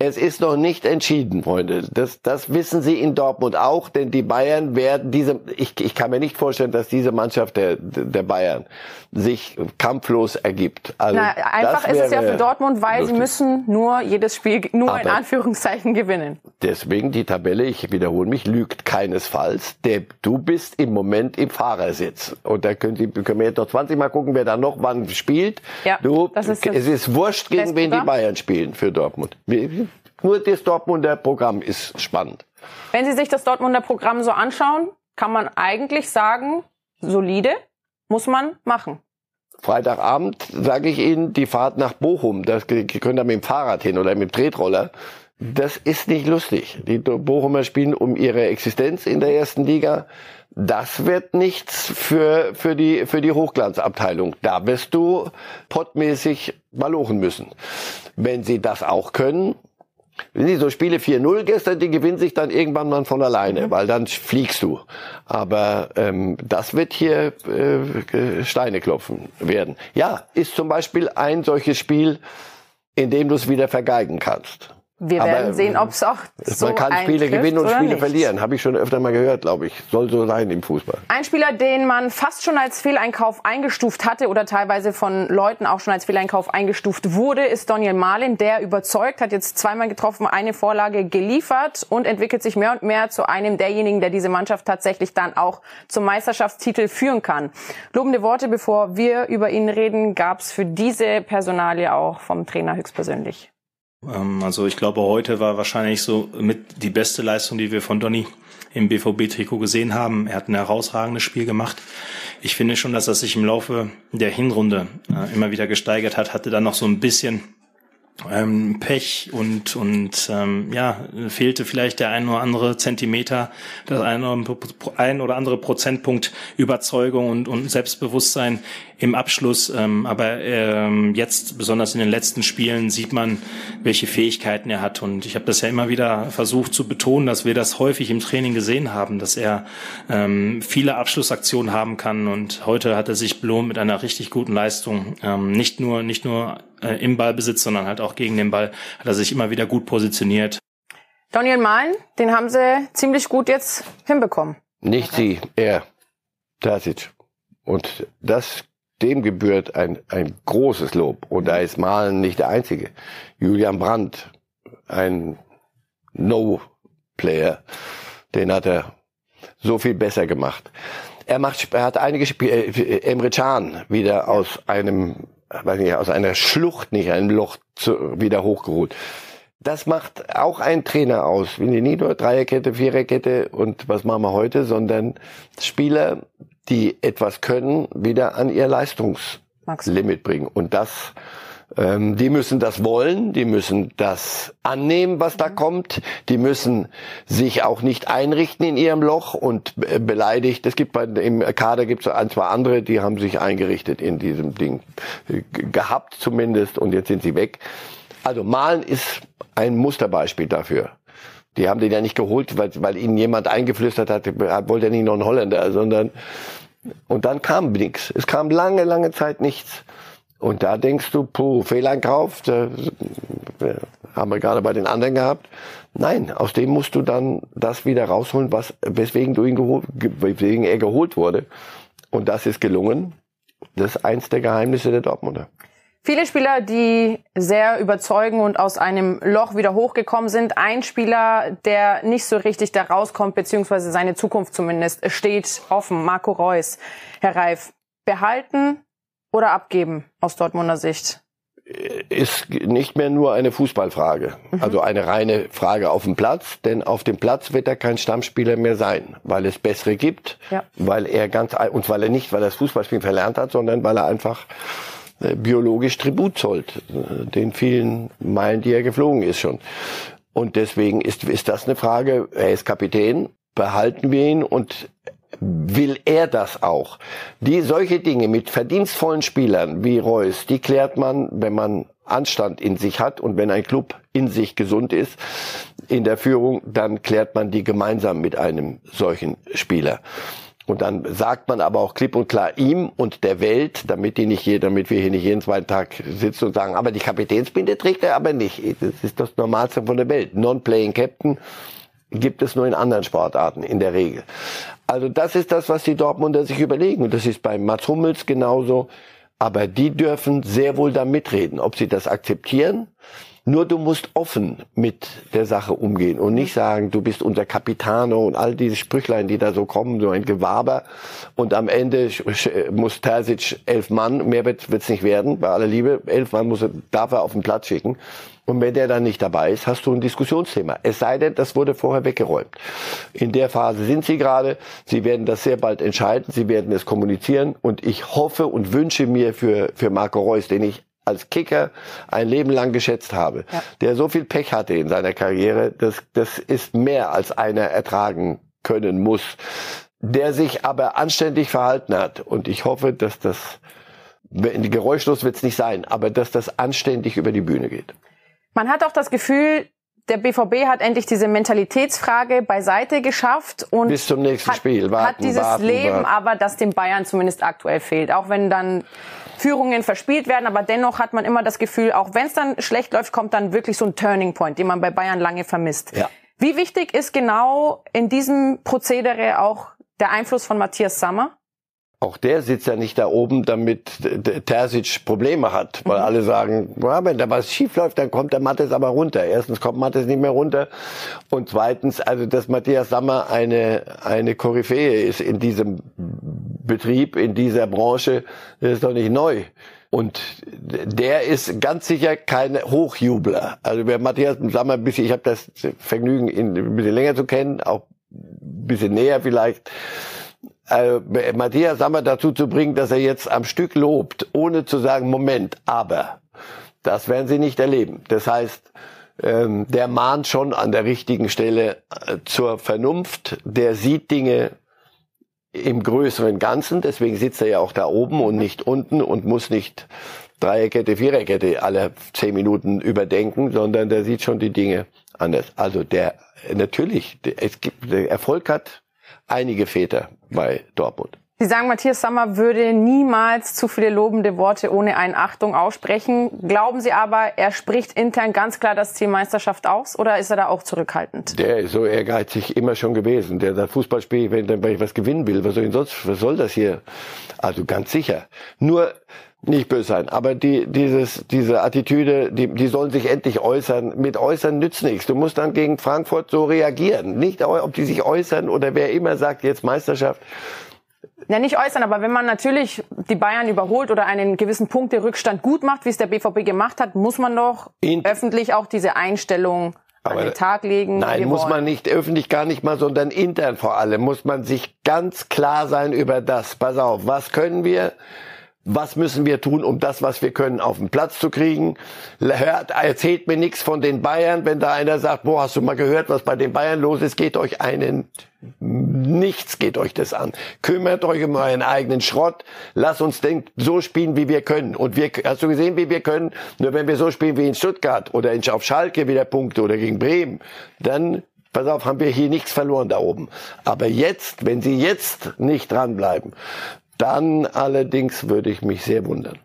Es ist noch nicht entschieden, Freunde. Das, das wissen Sie in Dortmund auch, denn die Bayern werden diese, ich, ich kann mir nicht vorstellen, dass diese Mannschaft der, der Bayern sich kampflos ergibt. Also, Na, einfach ist es ja für Dortmund, weil sie lustig. müssen nur jedes Spiel, nur in Aber- Anführungszeichen gewinnen. Deswegen die Tabelle, ich wiederhole mich, lügt keinesfalls. Der, du bist im Moment im Fahrersitz. Und da können, Sie, können wir jetzt noch 20 Mal gucken, wer da noch wann spielt. Ja, du, das ist es ist wurscht, gegen wen die. Bayern spielen für Dortmund. Wir- Nur das Dortmunder Programm ist spannend. Wenn Sie sich das Dortmunder Programm so anschauen, kann man eigentlich sagen, solide muss man machen. Freitagabend sage ich Ihnen, die Fahrt nach Bochum, das können da mit dem Fahrrad hin oder mit dem Tretroller. Das ist nicht lustig. Die Bochumer spielen um ihre Existenz in der ersten Liga. Das wird nichts für, für die, für die Hochglanzabteilung. Da wirst du pottmäßig malochen müssen. Wenn sie das auch können, wenn Sie so Spiele 4-0 gestern, die gewinnen sich dann irgendwann mal von alleine, weil dann fliegst du. Aber ähm, das wird hier äh, Steine klopfen werden. Ja, ist zum Beispiel ein solches Spiel, in dem du es wieder vergeigen kannst. Wir Aber, werden sehen, ob es auch so Man kann Spiele gewinnen und Spiele nicht. verlieren. Habe ich schon öfter mal gehört, glaube ich. Soll so sein im Fußball. Ein Spieler, den man fast schon als Fehleinkauf eingestuft hatte oder teilweise von Leuten auch schon als Fehleinkauf eingestuft wurde, ist Daniel Malin. Der überzeugt, hat jetzt zweimal getroffen, eine Vorlage geliefert und entwickelt sich mehr und mehr zu einem derjenigen, der diese Mannschaft tatsächlich dann auch zum Meisterschaftstitel führen kann. Lobende Worte, bevor wir über ihn reden, gab es für diese Personalie auch vom Trainer höchstpersönlich. Ähm, Also ich glaube, heute war wahrscheinlich so mit die beste Leistung, die wir von Donny im BVB-Trikot gesehen haben. Er hat ein herausragendes Spiel gemacht. Ich finde schon, dass er sich im Laufe der Hinrunde äh, immer wieder gesteigert hat, hatte dann noch so ein bisschen ähm, Pech und und ähm, ja fehlte vielleicht der ein oder andere Zentimeter, das ein oder, andere Prozentpunkt Überzeugung und, und Selbstbewusstsein im Abschluss. Ähm, aber ähm, jetzt besonders in den letzten Spielen sieht man, welche Fähigkeiten er hat und ich habe das ja immer wieder versucht zu betonen, dass wir das häufig im Training gesehen haben, dass er ähm, viele Abschlussaktionen haben kann und heute hat er sich belohnt mit einer richtig guten Leistung. Ähm, nicht nur nicht nur äh, im Ballbesitz, sondern halt auch gegen den Ball hat er sich immer wieder gut positioniert. Daniel Mahlen, den haben sie ziemlich gut jetzt hinbekommen. Nicht sie, er. Tasic. Und das, dem gebührt ein, ein großes Lob. Und da ist Malen nicht der Einzige. Julian Brandt, ein No-Player, den hat er so viel besser gemacht. Er macht, er hat einige Spiele, äh, Emre Can wieder aus einem, weiß nicht, aus einer Schlucht, nicht einem Loch zu, wieder hochgeholt. Das macht auch ein Trainer aus. Wir sind nicht nur Dreierkette, Viererkette und was machen wir heute, sondern Spieler, die etwas können, wieder an ihr Leistungslimit bringen. Und das, ähm, die müssen das wollen, die müssen das annehmen, was da kommt. Die müssen sich auch nicht einrichten in ihrem Loch und äh, beleidigt. Es gibt bei, im Kader gibt es ein, zwei andere, die haben sich eingerichtet in diesem Ding. Äh, Gehabt zumindest und jetzt sind sie weg. Also Malen ist ein Musterbeispiel dafür. Die haben den ja nicht geholt, weil, weil ihnen jemand eingeflüstert hat, wollte er nicht noch einen Holländer, sondern und dann kam nichts. Es kam lange, lange Zeit nichts. Und da denkst du, puh, Fehleinkauf, da, haben wir gerade bei den anderen gehabt. Nein, aus dem musst du dann das wieder rausholen, was, weswegen du ihn geholt, weswegen er geholt wurde. Und das ist gelungen. Das ist eins der Geheimnisse der Dortmunder. Viele Spieler, die sehr überzeugen und aus einem Loch wieder hochgekommen sind. Ein Spieler, der nicht so richtig da rauskommt, beziehungsweise seine Zukunft zumindest, steht offen. Marco Reus. Herr Reif, behalten oder abgeben aus Dortmunder Sicht? ist nicht mehr nur eine Fußballfrage, also eine reine Frage auf dem Platz, denn auf dem Platz wird er kein Stammspieler mehr sein, weil es bessere gibt, Ja. weil er ganz und weil er nicht, weil er das Fußballspielen verlernt hat, sondern weil er einfach äh, biologisch Tribut zollt, äh, den vielen Meilen, die er geflogen ist schon. Und deswegen ist, ist das eine Frage, er ist Kapitän, behalten wir ihn und will er das auch? Die solche Dinge mit verdienstvollen Spielern wie Reus, die klärt man, wenn man Anstand in sich hat und wenn ein Club in sich gesund ist in der Führung, dann klärt man die gemeinsam mit einem solchen Spieler. Und dann sagt man aber auch klipp und klar ihm und der Welt, damit die nicht hier, damit wir hier nicht jeden zweiten Tag sitzen und sagen, aber die Kapitänsbinde trägt er aber nicht. Das ist das Normalste von der Welt. Non-playing Captain gibt es nur in anderen Sportarten in der Regel. Also das ist das, was die Dortmunder sich überlegen. Und das ist bei Mats Hummels genauso. Aber die dürfen sehr wohl da mitreden. Ob sie das akzeptieren, nur du musst offen mit der Sache umgehen und nicht sagen, du bist unser Capitano und all diese Sprüchlein, die da so kommen, so ein Gewaber. Und am Ende muss Terzic elf Mann, mehr wird es nicht werden, bei aller Liebe, elf Mann muss darf er auf den Platz schicken. Und wenn der dann nicht dabei ist, hast du ein Diskussionsthema. Es sei denn, das wurde vorher weggeräumt. In der Phase sind sie gerade. Sie werden das sehr bald entscheiden. Sie werden es kommunizieren. Und ich hoffe und wünsche mir für, für Marco Reus, den ich als Kicker ein Leben lang geschätzt habe, ja. der so viel Pech hatte in seiner Karriere, das, das ist mehr als einer ertragen können muss, der sich aber anständig verhalten hat. Und ich hoffe, dass das, geräuschlos wird es nicht sein, aber dass das anständig über die Bühne geht. Man hat auch das Gefühl, der BVB hat endlich diese Mentalitätsfrage beiseite geschafft und bis zum nächsten hat, Spiel warten, hat dieses warten, Leben, warten. aber das dem Bayern zumindest aktuell fehlt. Auch wenn dann Führungen verspielt werden, aber dennoch hat man immer das Gefühl, auch wenn es dann schlecht läuft, kommt dann wirklich so ein Turning Point, den man bei Bayern lange vermisst. Ja. Wie wichtig ist genau in diesem Prozedere auch der Einfluss von Matthias Sammer? Auch der sitzt ja nicht da oben, damit Terzic Probleme hat, weil mhm. alle sagen, wenn da was schief läuft, dann kommt der Mattes aber runter. Erstens kommt Mattes nicht mehr runter und zweitens, also dass Matthias Sammer eine eine Koryphäe ist in diesem Betrieb, in dieser Branche, das ist doch nicht neu. Und der ist ganz sicher kein Hochjubler. Also wer Matthias Sammer ein bisschen, ich habe das Vergnügen, ihn ein bisschen länger zu kennen, auch ein bisschen näher vielleicht äh, Matthias Sammer dazu zu bringen, dass er jetzt am Stück lobt, ohne zu sagen, Moment, aber. Das werden Sie nicht erleben. Das heißt, ähm, der mahnt schon an der richtigen Stelle äh, zur Vernunft. Der sieht Dinge im größeren Ganzen. Deswegen sitzt er ja auch da oben und nicht unten und muss nicht Dreierkette, Viererkette alle zehn Minuten überdenken, sondern der sieht schon die Dinge anders. Also der, natürlich, es gibt, der Erfolg hat einige Väter bei Dortmund. Sie sagen, Matthias Sammer würde niemals zu viele lobende Worte ohne Einachtung aussprechen. Glauben Sie aber, er spricht intern ganz klar das Ziel Meisterschaft aus oder ist er da auch zurückhaltend? Der ist so ehrgeizig immer schon gewesen. Der sagt, Fußball spielt, wenn, wenn ich was gewinnen will, was soll, sonst, was soll das hier? Also ganz sicher. Nur, nicht böse sein, aber die, dieses, diese Attitüde, die, die sollen sich endlich äußern. Mit äußern nützt nichts. Du musst dann gegen Frankfurt so reagieren. Nicht, ob die sich äußern oder wer immer sagt, jetzt Meisterschaft. Ja, nicht äußern, aber wenn man natürlich die Bayern überholt oder einen gewissen Punkterückstand gut macht, wie es der BVB gemacht hat, muss man doch In öffentlich auch diese Einstellung aber an den Tag legen. Nein, muss wollen. man nicht öffentlich gar nicht mal, sondern intern vor allem muss man sich ganz klar sein über das. Pass auf, was können wir? Was müssen wir tun, um das, was wir können, auf den Platz zu kriegen. Hört, erzählt mir nichts von den Bayern, wenn da einer sagt, boah, hast du mal gehört, was bei den Bayern los ist, geht euch einen, nichts geht euch das an. Kümmert euch um euren eigenen Schrott, lasst uns den so spielen, wie wir können. Und wir, hast du gesehen, wie wir können? Nur wenn wir so spielen wie in Stuttgart oder in, auf Schalke wieder Punkte oder gegen Bremen, dann pass auf, haben wir hier nichts verloren da oben. Aber jetzt, wenn sie jetzt nicht dranbleiben, dann allerdings würde ich mich sehr wundern.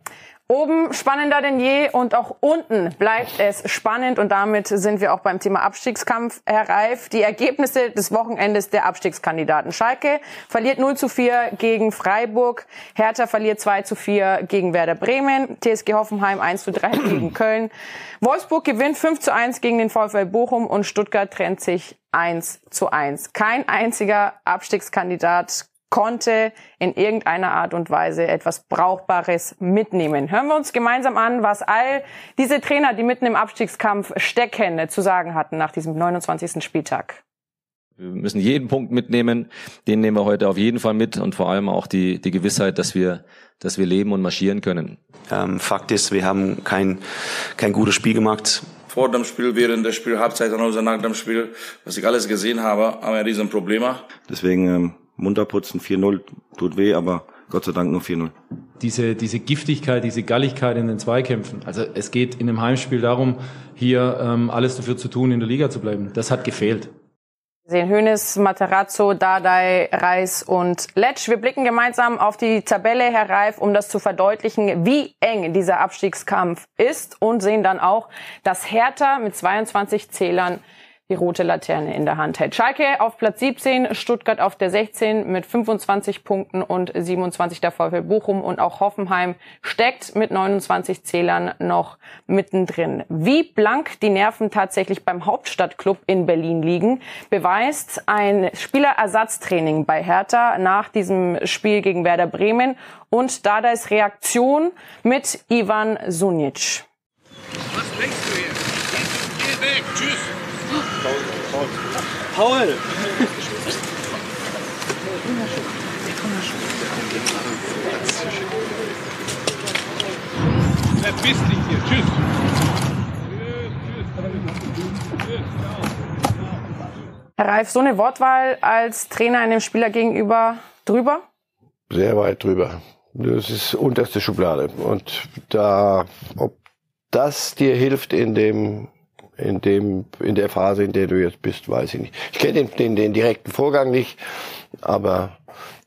Oben spannender denn je und auch unten bleibt es spannend und damit sind wir auch beim Thema Abstiegskampf, Herr Reif. Die Ergebnisse des Wochenendes der Abstiegskandidaten. Schalke verliert 0 zu 4 gegen Freiburg, Hertha verliert 2 zu 4 gegen Werder Bremen, TSG Hoffenheim 1 zu 3 gegen Köln, Wolfsburg gewinnt 5 zu 1 gegen den VfL Bochum und Stuttgart trennt sich 1 zu 1. Kein einziger Abstiegskandidat konnte in irgendeiner Art und Weise etwas Brauchbares mitnehmen. Hören wir uns gemeinsam an, was all diese Trainer, die mitten im Abstiegskampf stecken, zu sagen hatten nach diesem 29. Spieltag. Wir müssen jeden Punkt mitnehmen. Den nehmen wir heute auf jeden Fall mit und vor allem auch die, die Gewissheit, dass wir, dass wir leben und marschieren können. Ähm, Fakt ist, wir haben kein, kein gutes Spiel gemacht. Vor dem Spiel, während des Spiels, Halbzeit und nach dem Spiel, was ich alles gesehen habe, haben wir riesen Probleme. Deswegen ähm, munter putzen, 4-0 tut weh, aber Gott sei Dank nur 4-0. Diese, diese Giftigkeit, diese Galligkeit in den Zweikämpfen. Also es geht in einem Heimspiel darum, hier ähm, alles dafür zu tun, in der Liga zu bleiben. Das hat gefehlt. Wir sehen Hönes, Materazzo, Dardai, Reis und Letsch. Wir blicken gemeinsam auf die Tabelle, Herr Reif, um das zu verdeutlichen, wie eng dieser Abstiegskampf ist und sehen dann auch, dass Hertha mit 22 Zählern die rote Laterne in der Hand hält. Schalke auf Platz 17, Stuttgart auf der 16 mit 25 Punkten und 27 der VfL Bochum und auch Hoffenheim steckt mit 29 Zählern noch mittendrin. Wie blank die Nerven tatsächlich beim Hauptstadtclub in Berlin liegen, beweist ein Spielerersatztraining bei Hertha nach diesem Spiel gegen Werder Bremen und Dadais Reaktion mit Ivan Sunic. Was denkst du hier? Geh weg, tschüss. Paul. Paul. Verpiss dich hier. Tschüss. Herr Reif, so eine Wortwahl als Trainer einem Spieler gegenüber drüber? Sehr weit drüber. Das ist unterste Schublade. Und da, ob das dir hilft in dem in dem in der Phase, in der du jetzt bist, weiß ich nicht. Ich kenne den, den, den direkten Vorgang nicht, aber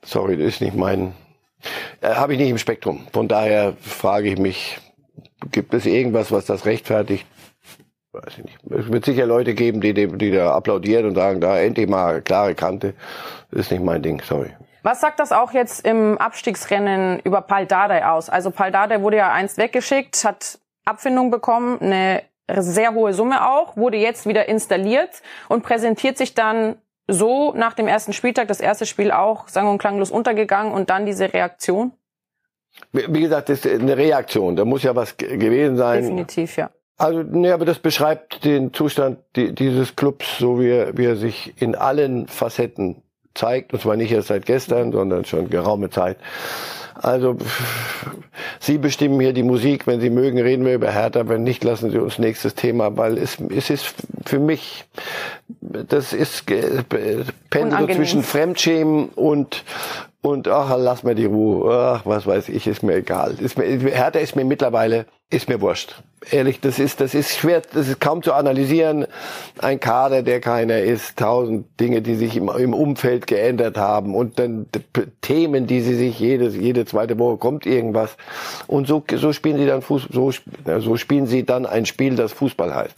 sorry, das ist nicht mein, äh, habe ich nicht im Spektrum. Von daher frage ich mich, gibt es irgendwas, was das rechtfertigt? Weiß ich nicht. Es wird sicher Leute geben, die, die, die da applaudieren und sagen, da endlich mal klare Kante. Das ist nicht mein Ding, sorry. Was sagt das auch jetzt im Abstiegsrennen über Pal Dardai aus? Also Pal Dardai wurde ja einst weggeschickt, hat Abfindung bekommen, eine sehr hohe Summe auch, wurde jetzt wieder installiert und präsentiert sich dann so nach dem ersten Spieltag, das erste Spiel auch sang- und klanglos untergegangen und dann diese Reaktion? Wie gesagt, das ist eine Reaktion. Da muss ja was gewesen sein. Definitiv, ja. Also, nee, aber das beschreibt den Zustand dieses Clubs, so wie er, wie er sich in allen Facetten zeigt. Und zwar nicht erst seit gestern, sondern schon geraume Zeit. Also Sie bestimmen hier die Musik. Wenn Sie mögen, reden wir über Hertha. Wenn nicht, lassen Sie uns nächstes Thema, weil es, es ist für mich, das ist äh, pendelt zwischen Fremdschämen und und ach, lass mir die Ruhe. Ach, was weiß ich, ist mir egal. Ist mir, Hertha ist mir mittlerweile, ist mir wurscht. Ehrlich, das ist, das ist schwer, das ist kaum zu analysieren. Ein Kader, der keiner ist, tausend Dinge, die sich im, im Umfeld geändert haben und dann Themen, die sie sich jedes, jede zweite Woche kommt irgendwas. Und so, so spielen sie dann Fuß, so, so spielen sie dann ein Spiel, das Fußball heißt.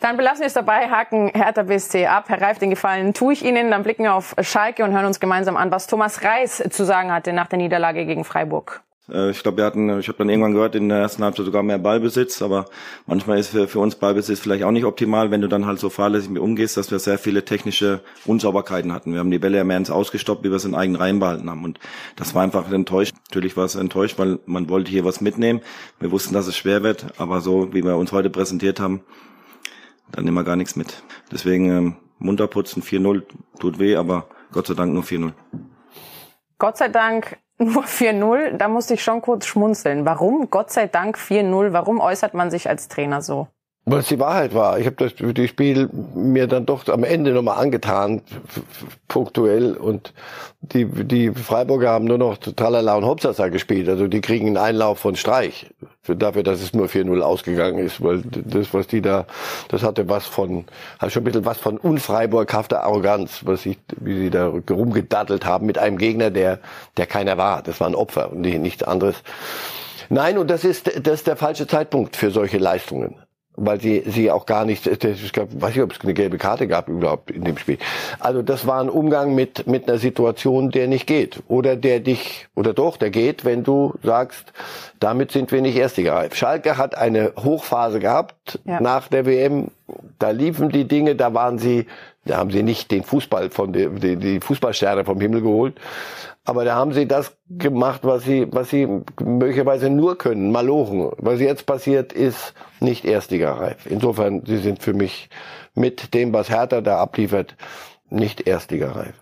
Dann belassen wir es dabei, haken Hertha BSC ab. Herr Reif, den Gefallen tue ich Ihnen. Dann blicken wir auf Schalke und hören uns gemeinsam an, was Thomas Reis zu sagen hatte nach der Niederlage gegen Freiburg. Äh, ich glaube, wir hatten, ich habe dann irgendwann gehört, in der ersten Halbzeit sogar mehr Ballbesitz, aber manchmal ist für, für uns Ballbesitz vielleicht auch nicht optimal, wenn du dann halt so fahrlässig mit umgehst, dass wir sehr viele technische Unsauberkeiten hatten. Wir haben die Bälle ja mehr ins Ausgestoppt, wie wir es in eigenen Reihen behalten haben. Und das war einfach enttäuscht. Natürlich war es enttäuscht, weil man wollte hier was mitnehmen. Wir wussten, dass es schwer wird, aber so, wie wir uns heute präsentiert haben, dann nehmen wir gar nichts mit. Deswegen ähm, munter putzen, 4-0 tut weh, aber Gott sei Dank nur 4-0. Gott sei Dank nur 4-0, da musste ich schon kurz schmunzeln. Warum? Gott sei Dank 4-0. Warum äußert man sich als Trainer so? Es die Wahrheit war. Ich habe das die Spiel mir dann doch am Ende nochmal angetan, punktuell. Und die, die Freiburger haben nur noch Tralala und Hauptsasser gespielt. Also die kriegen einen Einlauf von Streich. Für, dafür, dass es nur 4-0 ausgegangen ist. Weil das, was die da, das hatte was von, hat schon ein bisschen was von unfreiburghafter Arroganz, was ich, wie sie da rumgedattelt haben mit einem Gegner, der, der keiner war. Das war ein Opfer und nichts anderes. Nein, und das ist, das ist der falsche Zeitpunkt für solche Leistungen weil sie sie auch gar nicht, ich glaub, weiß nicht, ob es eine gelbe Karte gab überhaupt in dem Spiel. Also das war ein Umgang mit mit einer Situation, der nicht geht oder der dich oder doch, der geht, wenn du sagst, damit sind wir nicht Erstligareif. Schalke hat eine Hochphase gehabt ja. nach der WM. Da liefen die Dinge, da waren sie, da haben sie nicht den Fußball von der, die, die Fußballsterne vom Himmel geholt, aber da haben sie das gemacht, was sie, was sie möglicherweise nur können, malochen. Was jetzt passiert, ist nicht erstligareif. Insofern, sie sind für mich mit dem, was Hertha da abliefert, nicht erstligareif.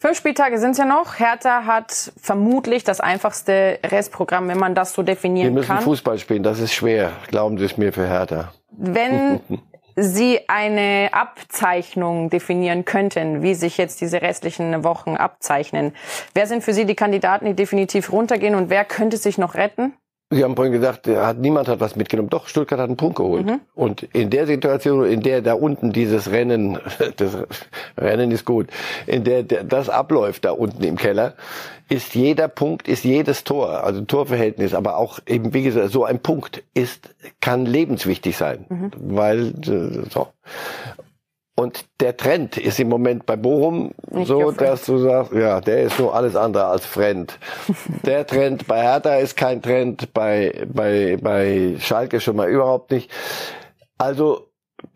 Fünf Spieltage sind es ja noch. Hertha hat vermutlich das einfachste Restprogramm, wenn man das so definieren Wir müssen kann. Fußball spielen, das ist schwer. Glauben Sie es mir für Hertha. Wenn Sie eine Abzeichnung definieren könnten, wie sich jetzt diese restlichen Wochen abzeichnen, wer sind für Sie die Kandidaten, die definitiv runtergehen und wer könnte sich noch retten? Sie haben vorhin gesagt, hat, niemand hat was mitgenommen. Doch, Stuttgart hat einen Punkt geholt. Mhm. Und in der Situation, in der da unten dieses Rennen, das Rennen ist gut, in der, der das abläuft da unten im Keller, ist jeder Punkt, ist jedes Tor, also Torverhältnis, aber auch eben, wie gesagt, so ein Punkt ist, kann lebenswichtig sein. Mhm. Weil, äh, so. Und der Trend ist im Moment bei Bochum Nicht so, dass du sagst, ja, der ist nur alles andere als Fremd. der Trend bei Hertha ist kein Trend, bei, bei, bei Schalke schon mal überhaupt nicht. Also,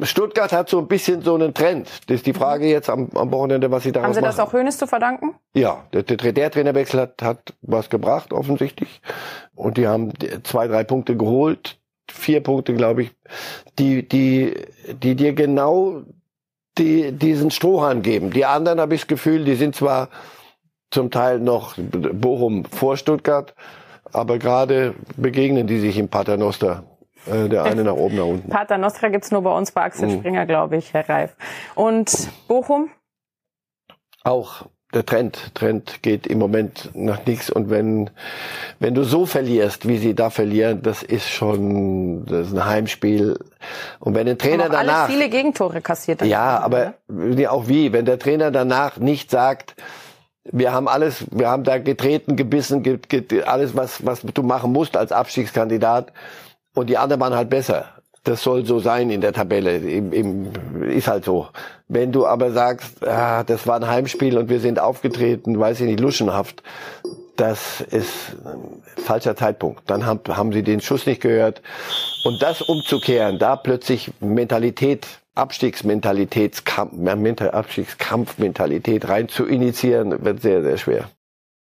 Stuttgart hat so ein bisschen so einen Trend. Das ist die Frage jetzt am, am Wochenende, was sie daraus Haben Sie machen. das auch Hönes zu verdanken? Ja, der, der, der Trainerwechsel hat, hat was gebracht, offensichtlich. Und die haben zwei, drei Punkte geholt. Vier Punkte, glaube ich, die, die, die dir genau die, diesen Strohhalm geben. Die anderen habe ich das Gefühl, die sind zwar zum Teil noch Bochum vor Stuttgart, aber gerade begegnen die sich im Paternoster. Äh, der eine nach oben, nach unten. Pater Nostra gibt's nur bei uns bei Axel Mhm. Springer, glaube ich, Herr Reif. Und Bochum? Auch der Trend, Trend geht im Moment nach nichts. Und wenn, wenn du so verlierst, wie sie da verlieren, das ist schon, das ist ein Heimspiel. Und wenn der Trainer Haben auch danach, alle viele Gegentore kassiert. ja, aber ja, auch wie, wenn der Trainer danach nicht sagt, wir haben alles, wir haben da getreten, gebissen, ge, ge, alles, was, was du machen musst als Abstiegskandidat. Und die anderen waren halt besser. Das soll so sein in der Tabelle. Im, im, ist halt so. Wenn du aber sagst, ah, das war ein Heimspiel und wir sind aufgetreten, weiß ich nicht, luschenhaft, das ist falscher Zeitpunkt. Dann haben, haben sie den Schuss nicht gehört. Und das umzukehren, da plötzlich Mentalität, Abstiegsmentalitätskampf, Abstiegskampfmentalität rein zu initiieren, wird sehr, sehr schwer.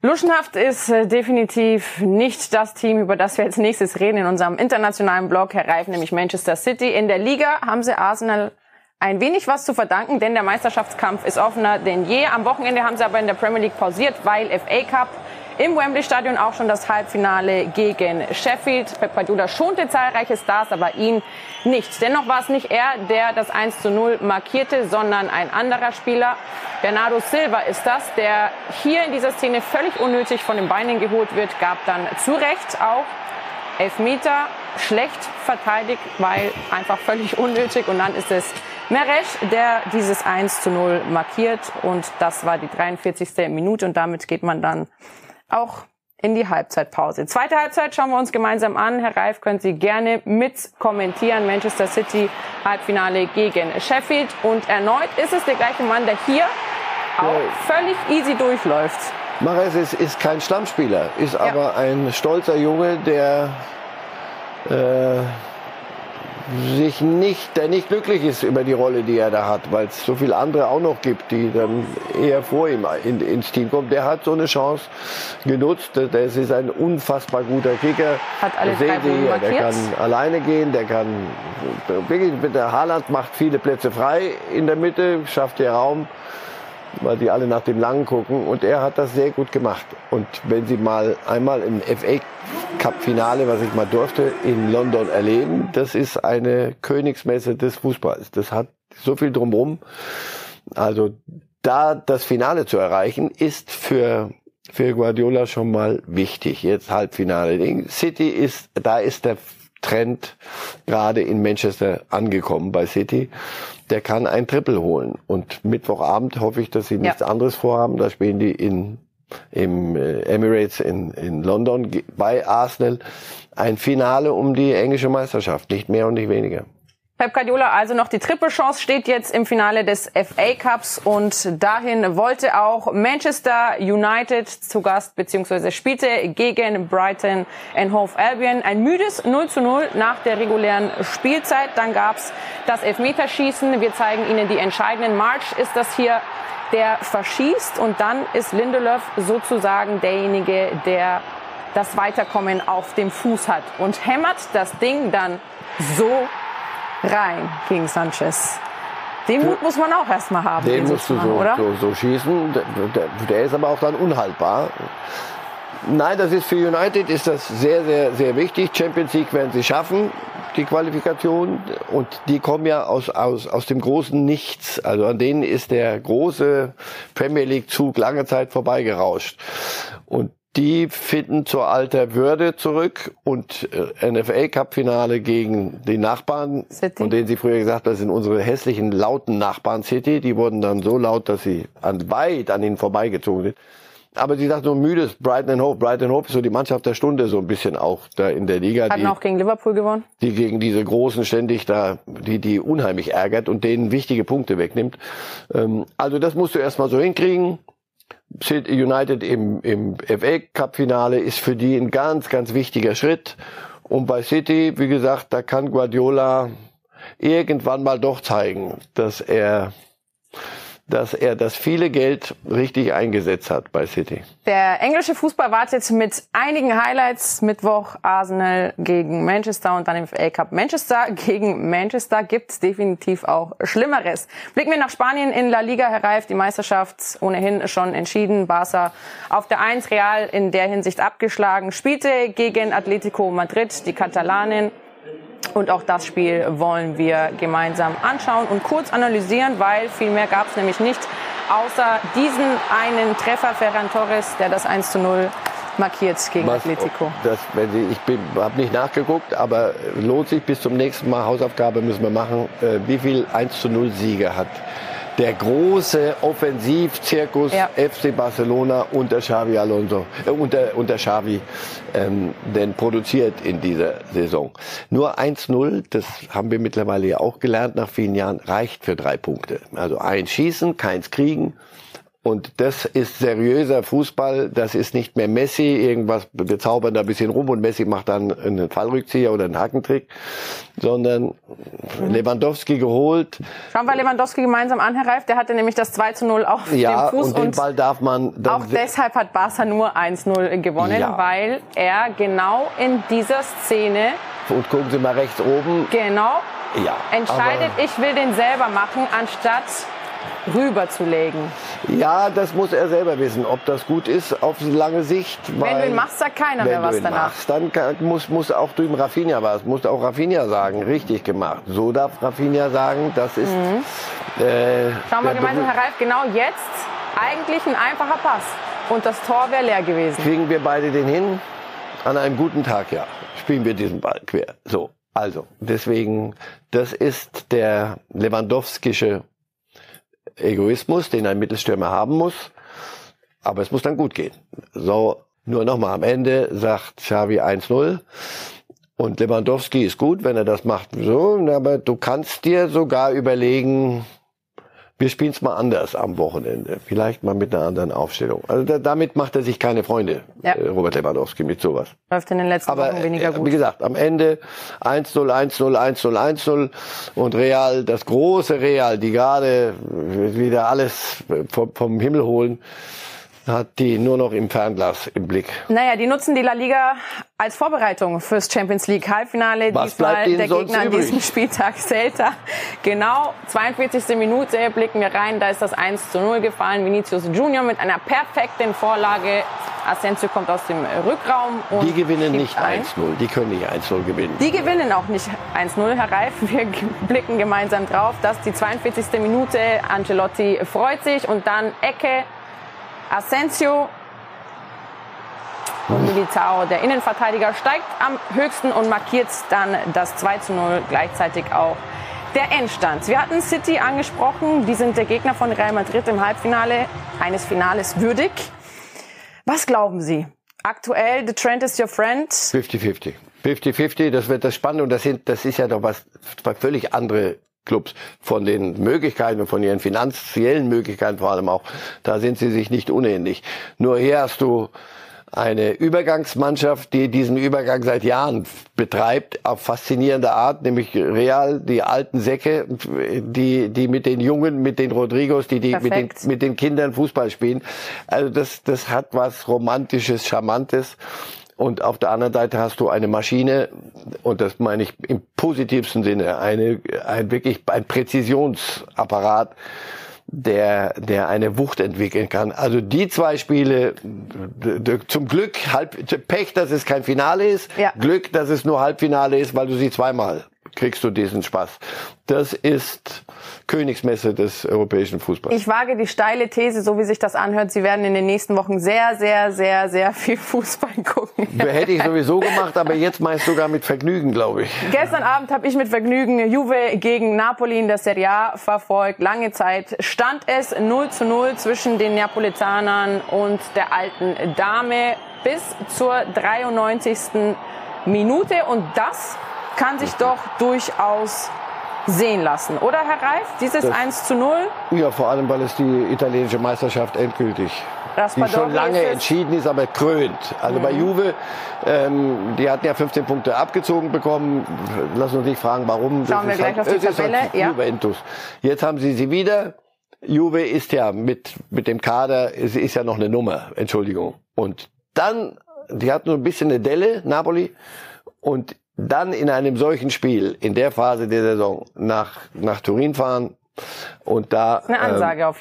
Luschenhaft ist äh, definitiv nicht das Team, über das wir als nächstes reden in unserem internationalen Blog, Herr Reif, nämlich Manchester City. In der Liga haben sie Arsenal ein wenig was zu verdanken, denn der Meisterschaftskampf ist offener denn je. Am Wochenende haben sie aber in der Premier League pausiert, weil FA Cup im Wembley Stadion auch schon das Halbfinale gegen Sheffield. Pep Guardiola schonte zahlreiche Stars, aber ihn nicht. Dennoch war es nicht er, der das 1 zu 0 markierte, sondern ein anderer Spieler. Bernardo Silva ist das, der hier in dieser Szene völlig unnötig von den Beinen geholt wird, gab dann zu Recht auch Elfmeter schlecht verteidigt, weil einfach völlig unnötig. Und dann ist es Meresch, der dieses 1 zu 0 markiert. Und das war die 43. Minute. Und damit geht man dann auch in die Halbzeitpause. Zweite Halbzeit schauen wir uns gemeinsam an. Herr Reif, können Sie gerne mit kommentieren. Manchester City Halbfinale gegen Sheffield. Und erneut ist es der gleiche Mann, der hier auch völlig easy durchläuft. Mares ist, ist kein Stammspieler, ist aber ein stolzer Junge, der äh, sich nicht, der nicht glücklich ist über die Rolle, die er da hat, weil es so viele andere auch noch gibt, die dann eher vor ihm in, ins Team kommen. Der hat so eine Chance genutzt. Das ist ein unfassbar guter Kicker. Hat alle Das drei hier. Der kann alleine gehen, der kann wirklich, der Haaland macht viele Plätze frei in der Mitte, schafft hier Raum weil die alle nach dem Langen gucken. Und er hat das sehr gut gemacht. Und wenn Sie mal einmal im FA Cup Finale, was ich mal durfte, in London erleben, das ist eine Königsmesse des Fußballs. Das hat so viel drumherum. Also da das Finale zu erreichen, ist für für Guardiola schon mal wichtig. Jetzt Halbfinale. City ist, da ist der Trend gerade in Manchester angekommen bei City. Der kann ein Triple holen. Und Mittwochabend hoffe ich, dass sie nichts anderes vorhaben. Da spielen die in, im äh, Emirates in, in London bei Arsenal ein Finale um die englische Meisterschaft. Nicht mehr und nicht weniger. Pep Guardiola also noch die Triple-Chance, steht jetzt im Finale des FA Cups und dahin wollte auch Manchester United zu Gast beziehungsweise spielte gegen Brighton and Hove Albion. Ein müdes 0 zu 0 nach der regulären Spielzeit. Dann gab's das Elfmeterschießen. Wir zeigen Ihnen die entscheidenden. March ist das hier, der verschießt und dann ist Lindelöf sozusagen derjenige, der das Weiterkommen auf dem Fuß hat und hämmert das Ding dann so rein gegen Sanchez. Den Mut muss man auch erstmal haben, Den musst du so, oder? so, so schießen. Der, der, der ist aber auch dann unhaltbar. Nein, das ist für United ist das sehr, sehr, sehr wichtig. Champions League werden sie schaffen, die Qualifikation. Und die kommen ja aus, aus, aus dem großen Nichts. Also an denen ist der große Premier League Zug lange Zeit vorbeigerauscht. Und die finden zur alter Würde zurück und äh, NFL Cup Finale gegen die Nachbarn, City. von denen sie früher gesagt haben, das sind unsere hässlichen lauten Nachbarn City. Die wurden dann so laut, dass sie an, weit an ihnen vorbeigezogen sind. Aber sie sagt nur müdes Brighton and Hove. Brighton and Hove ist so die Mannschaft der Stunde so ein bisschen auch da in der Liga, Hatten die, auch gegen Liverpool gewonnen. die gegen diese Großen ständig da, die, die unheimlich ärgert und denen wichtige Punkte wegnimmt. Ähm, also das musst du erstmal so hinkriegen. City United im, im FA Cup Finale ist für die ein ganz, ganz wichtiger Schritt. Und bei City, wie gesagt, da kann Guardiola irgendwann mal doch zeigen, dass er, dass er das viele Geld richtig eingesetzt hat bei City. Der englische Fußball wartet mit einigen Highlights. Mittwoch Arsenal gegen Manchester und dann im FA Cup Manchester gegen Manchester gibt's definitiv auch Schlimmeres. Blicken wir nach Spanien in La Liga, Herr Reif, die Meisterschaft ohnehin schon entschieden. Barca auf der 1, Real in der Hinsicht abgeschlagen, spielte gegen Atletico Madrid, die Katalanen. Und auch das Spiel wollen wir gemeinsam anschauen und kurz analysieren, weil viel mehr gab es nämlich nicht, außer diesen einen Treffer Ferran Torres, der das 1 zu 0 markiert gegen Was- Atletico. Das, Sie, ich habe nicht nachgeguckt, aber lohnt sich bis zum nächsten Mal. Hausaufgabe müssen wir machen. Äh, wie viel 1 zu 0 Siege hat der große Offensivzirkus Ja. FC Barcelona unter Xavi Alonso, äh, unter, unter Xavi, ähm, denn produziert in dieser Saison. Nur 1-0, das haben wir mittlerweile ja auch gelernt nach vielen Jahren, reicht für drei Punkte. Also eins schießen, keins kriegen. Und das ist seriöser Fußball. Das ist nicht mehr Messi. Irgendwas, wir zaubern da ein bisschen rum und Messi macht dann einen Fallrückzieher oder einen Hackentrick. Sondern Lewandowski geholt. Schauen wir Lewandowski gemeinsam an, Herr Reif. Der hatte nämlich das 2 zu 0 auf Ja, dem Fuß und den und Ball darf man dann auch deshalb hat Barca nur 1-0 gewonnen, Ja. weil er genau in dieser Szene und gucken Sie mal rechts oben. genau Ja. entscheidet, ich will den selber machen, anstatt rüberzulegen. Ja, das muss er selber wissen, ob das gut ist auf lange Sicht. Wenn weil du ihn machst, sagt keiner wenn mehr was du ihn danach. Machst, dann kann, muss, muss auch drüben Rafinha was, muss auch Rafinha sagen, richtig gemacht. So darf Rafinha sagen, das ist. Äh, Mhm. Schauen wir gemeinsam, Herr Reif, genau jetzt eigentlich ein einfacher Pass. Und das Tor wäre leer gewesen. Kriegen wir beide den hin? An einem guten Tag, ja. Spielen wir diesen Ball quer. So. Also, deswegen, das ist der Lewandowskische Egoismus, den ein Mittelstürmer haben muss. Aber es muss dann gut gehen. So, nur nochmal am Ende sagt Xavi 1-0. Und Lewandowski ist gut, wenn er das macht. So, aber du kannst dir sogar überlegen, wir spielen es mal anders am Wochenende. Vielleicht mal mit einer anderen Aufstellung. Also da, damit macht er sich keine Freunde, Ja. äh, Robert Lewandowski, mit sowas. Läuft in den letzten Aber Wochen weniger äh, gut. wie gesagt, am Ende 1-0, 1-0, 1-0, 1-0 und Real, das große Real, die gerade wieder alles vom, vom Himmel holen, hat die nur noch im Fernglas im Blick. Naja, die nutzen die La Liga als Vorbereitung fürs Champions League Halbfinale. Was Diesmal bleibt ihnen der Gegner an diesem Spieltag Celta. Genau, 42. Minute blicken wir rein. Da ist das 1 zu 0 gefallen. Vinicius Junior mit einer perfekten Vorlage. Asensio kommt aus dem Rückraum. Die gewinnen nicht ein. 1-0, die können nicht 1-0 gewinnen. Die gewinnen auch nicht 1-0, Herr Reif. Wir blicken gemeinsam drauf, dass die 42. Minute Ancelotti freut sich und dann Ecke Asensio und Militao, der Innenverteidiger, steigt am höchsten und markiert dann das 2 zu 0 gleichzeitig auch der Endstand. Wir hatten City angesprochen, die sind der Gegner von Real Madrid im Halbfinale, eines Finales würdig. Was glauben Sie? Aktuell, the trend is your friend. 50-50. 50-50, das wird das Spannende und das, sind, das ist ja doch was, was völlig andere Clubs von den Möglichkeiten und von ihren finanziellen Möglichkeiten vor allem auch. Da sind sie sich nicht unähnlich. Nur hier hast du eine Übergangsmannschaft, die diesen Übergang seit Jahren betreibt, auf faszinierende Art, nämlich Real, die alten Säcke, die, die mit den Jungen, mit den Rodrigos, die, die mit den, mit den Kindern Fußball spielen. Also das, das hat was Romantisches, Charmantes. Und auf der anderen Seite hast du eine Maschine, und das meine ich im positivsten Sinne, eine, ein wirklich ein Präzisionsapparat, der, der eine Wucht entwickeln kann. Also die zwei Spiele, zum Glück, halb, Pech, dass es kein Finale ist, ja. Glück, dass es nur Halbfinale ist, weil du sie zweimal kriegst du diesen Spaß. Das ist Königsmesse des europäischen Fußballs. Ich wage die steile These, so wie sich das anhört, Sie werden in den nächsten Wochen sehr, sehr, sehr, sehr viel Fußball gucken. Hätte ich sowieso gemacht, aber jetzt meinst du sogar mit Vergnügen, glaube ich. Gestern Abend habe ich mit Vergnügen Juve gegen Napoli in der Serie A verfolgt. Lange Zeit stand es 0 zu 0 zwischen den Neapolitanern und der alten Dame bis zur 93. Minute und das kann sich doch durchaus sehen lassen, oder Herr Reif? Dieses das, 1 zu 0? Ja, vor allem, weil es die italienische Meisterschaft endgültig die schon lange entschieden ist, aber krönt. Also mhm. bei Juve, ähm, die hatten ja 15 Punkte abgezogen bekommen. Lass uns nicht fragen, warum. Schauen wir gleich halt, auf die Tabelle. Halt ja. Juventus. Jetzt haben sie sie wieder. Juve ist ja mit, mit dem Kader, es ist ja noch eine Nummer, Entschuldigung. Und dann, die hatten so ein bisschen eine Delle, Napoli. Und dann in einem solchen Spiel, in der Phase der Saison, nach, nach Turin fahren und da ähm,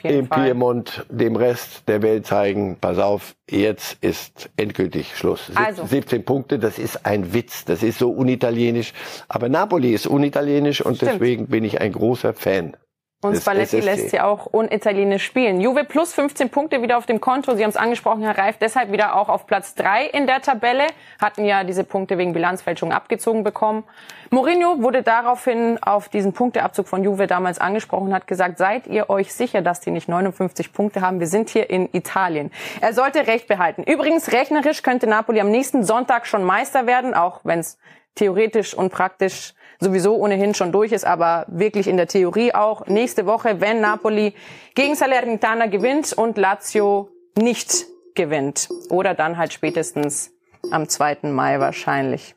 im Fall. Piemont dem Rest der Welt zeigen, pass auf, jetzt ist endgültig Schluss. Also. 17 Punkte, das ist ein Witz, das ist so unitalienisch. Aber Napoli ist unitalienisch und Stimmt. deswegen bin ich ein großer Fan und Spalletti lässt sie auch unitalienisch spielen. Juve plus 15 Punkte wieder auf dem Konto. Sie haben es angesprochen, Herr Reif, deshalb wieder auch auf Platz 3 in der Tabelle. Hatten ja diese Punkte wegen Bilanzfälschung abgezogen bekommen. Mourinho wurde daraufhin auf diesen Punkteabzug von Juve damals angesprochen und hat gesagt, seid ihr euch sicher, dass die nicht 59 Punkte haben? Wir sind hier in Italien. Er sollte Recht behalten. Übrigens, rechnerisch könnte Napoli am nächsten Sonntag schon Meister werden, auch wenn es theoretisch und praktisch sowieso ohnehin schon durch ist, aber wirklich in der Theorie auch nächste Woche, wenn Napoli gegen Salernitana gewinnt und Lazio nicht gewinnt. Oder dann halt spätestens am 2. Mai wahrscheinlich.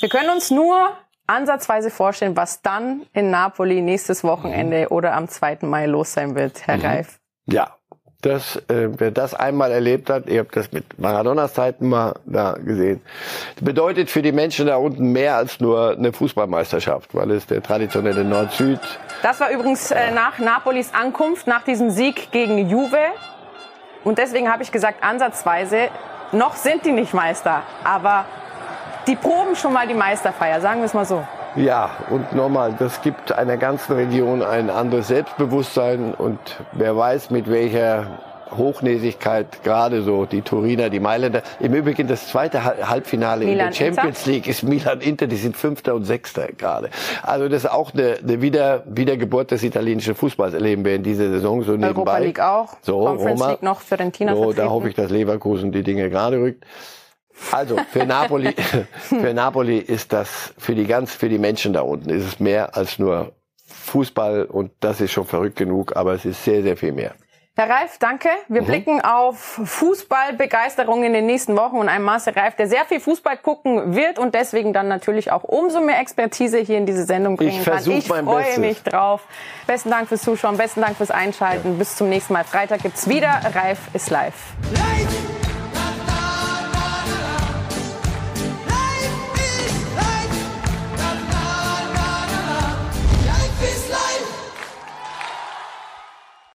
Wir können uns nur ansatzweise vorstellen, was dann in Napoli nächstes Wochenende oder am 2. Mai los sein wird, Herr mhm. Reif. Ja, das, äh, wer das einmal erlebt hat, ihr habt das mit Maradonas Zeiten mal da gesehen, bedeutet für die Menschen da unten mehr als nur eine Fußballmeisterschaft, weil es der traditionelle Nord-Süd. Das war übrigens äh, nach Napolis Ankunft, nach diesem Sieg gegen Juve. Und deswegen habe ich gesagt, ansatzweise, noch sind die nicht Meister, aber die proben schon mal die Meisterfeier, sagen wir es mal so. Ja, und nochmal, das gibt einer ganzen Region ein anderes Selbstbewusstsein und wer weiß, mit welcher Hochnäsigkeit gerade so die Turiner, die Mailänder. Im Übrigen das zweite Halbfinale Milan in der Champions Inter. League ist Milan Inter, die sind Fünfter und Sechster gerade. Also das ist auch eine, eine Wieder, Wiedergeburt des italienischen Fußballs erleben wir in dieser Saison so nebenbei. Europa League auch. So, Conference Roma. League noch Fiorentina so, Da hoffe ich, dass Leverkusen die Dinge gerade rückt. Also für Napoli, für Napoli ist das für die ganz für die Menschen da unten ist es mehr als nur Fußball und das ist schon verrückt genug, aber es ist sehr sehr viel mehr. Herr Reif, danke. Wir mhm. blicken auf Fußballbegeisterung in den nächsten Wochen und einen Marcel Reif, der sehr viel Fußball gucken wird und deswegen dann natürlich auch umso mehr Expertise hier in diese Sendung bringen ich kann. Ich freue Bestes. mich drauf. Besten Dank fürs Zuschauen, besten Dank fürs Einschalten. Ja. Bis zum nächsten Mal. Freitag gibt's wieder. Reif ist live. live.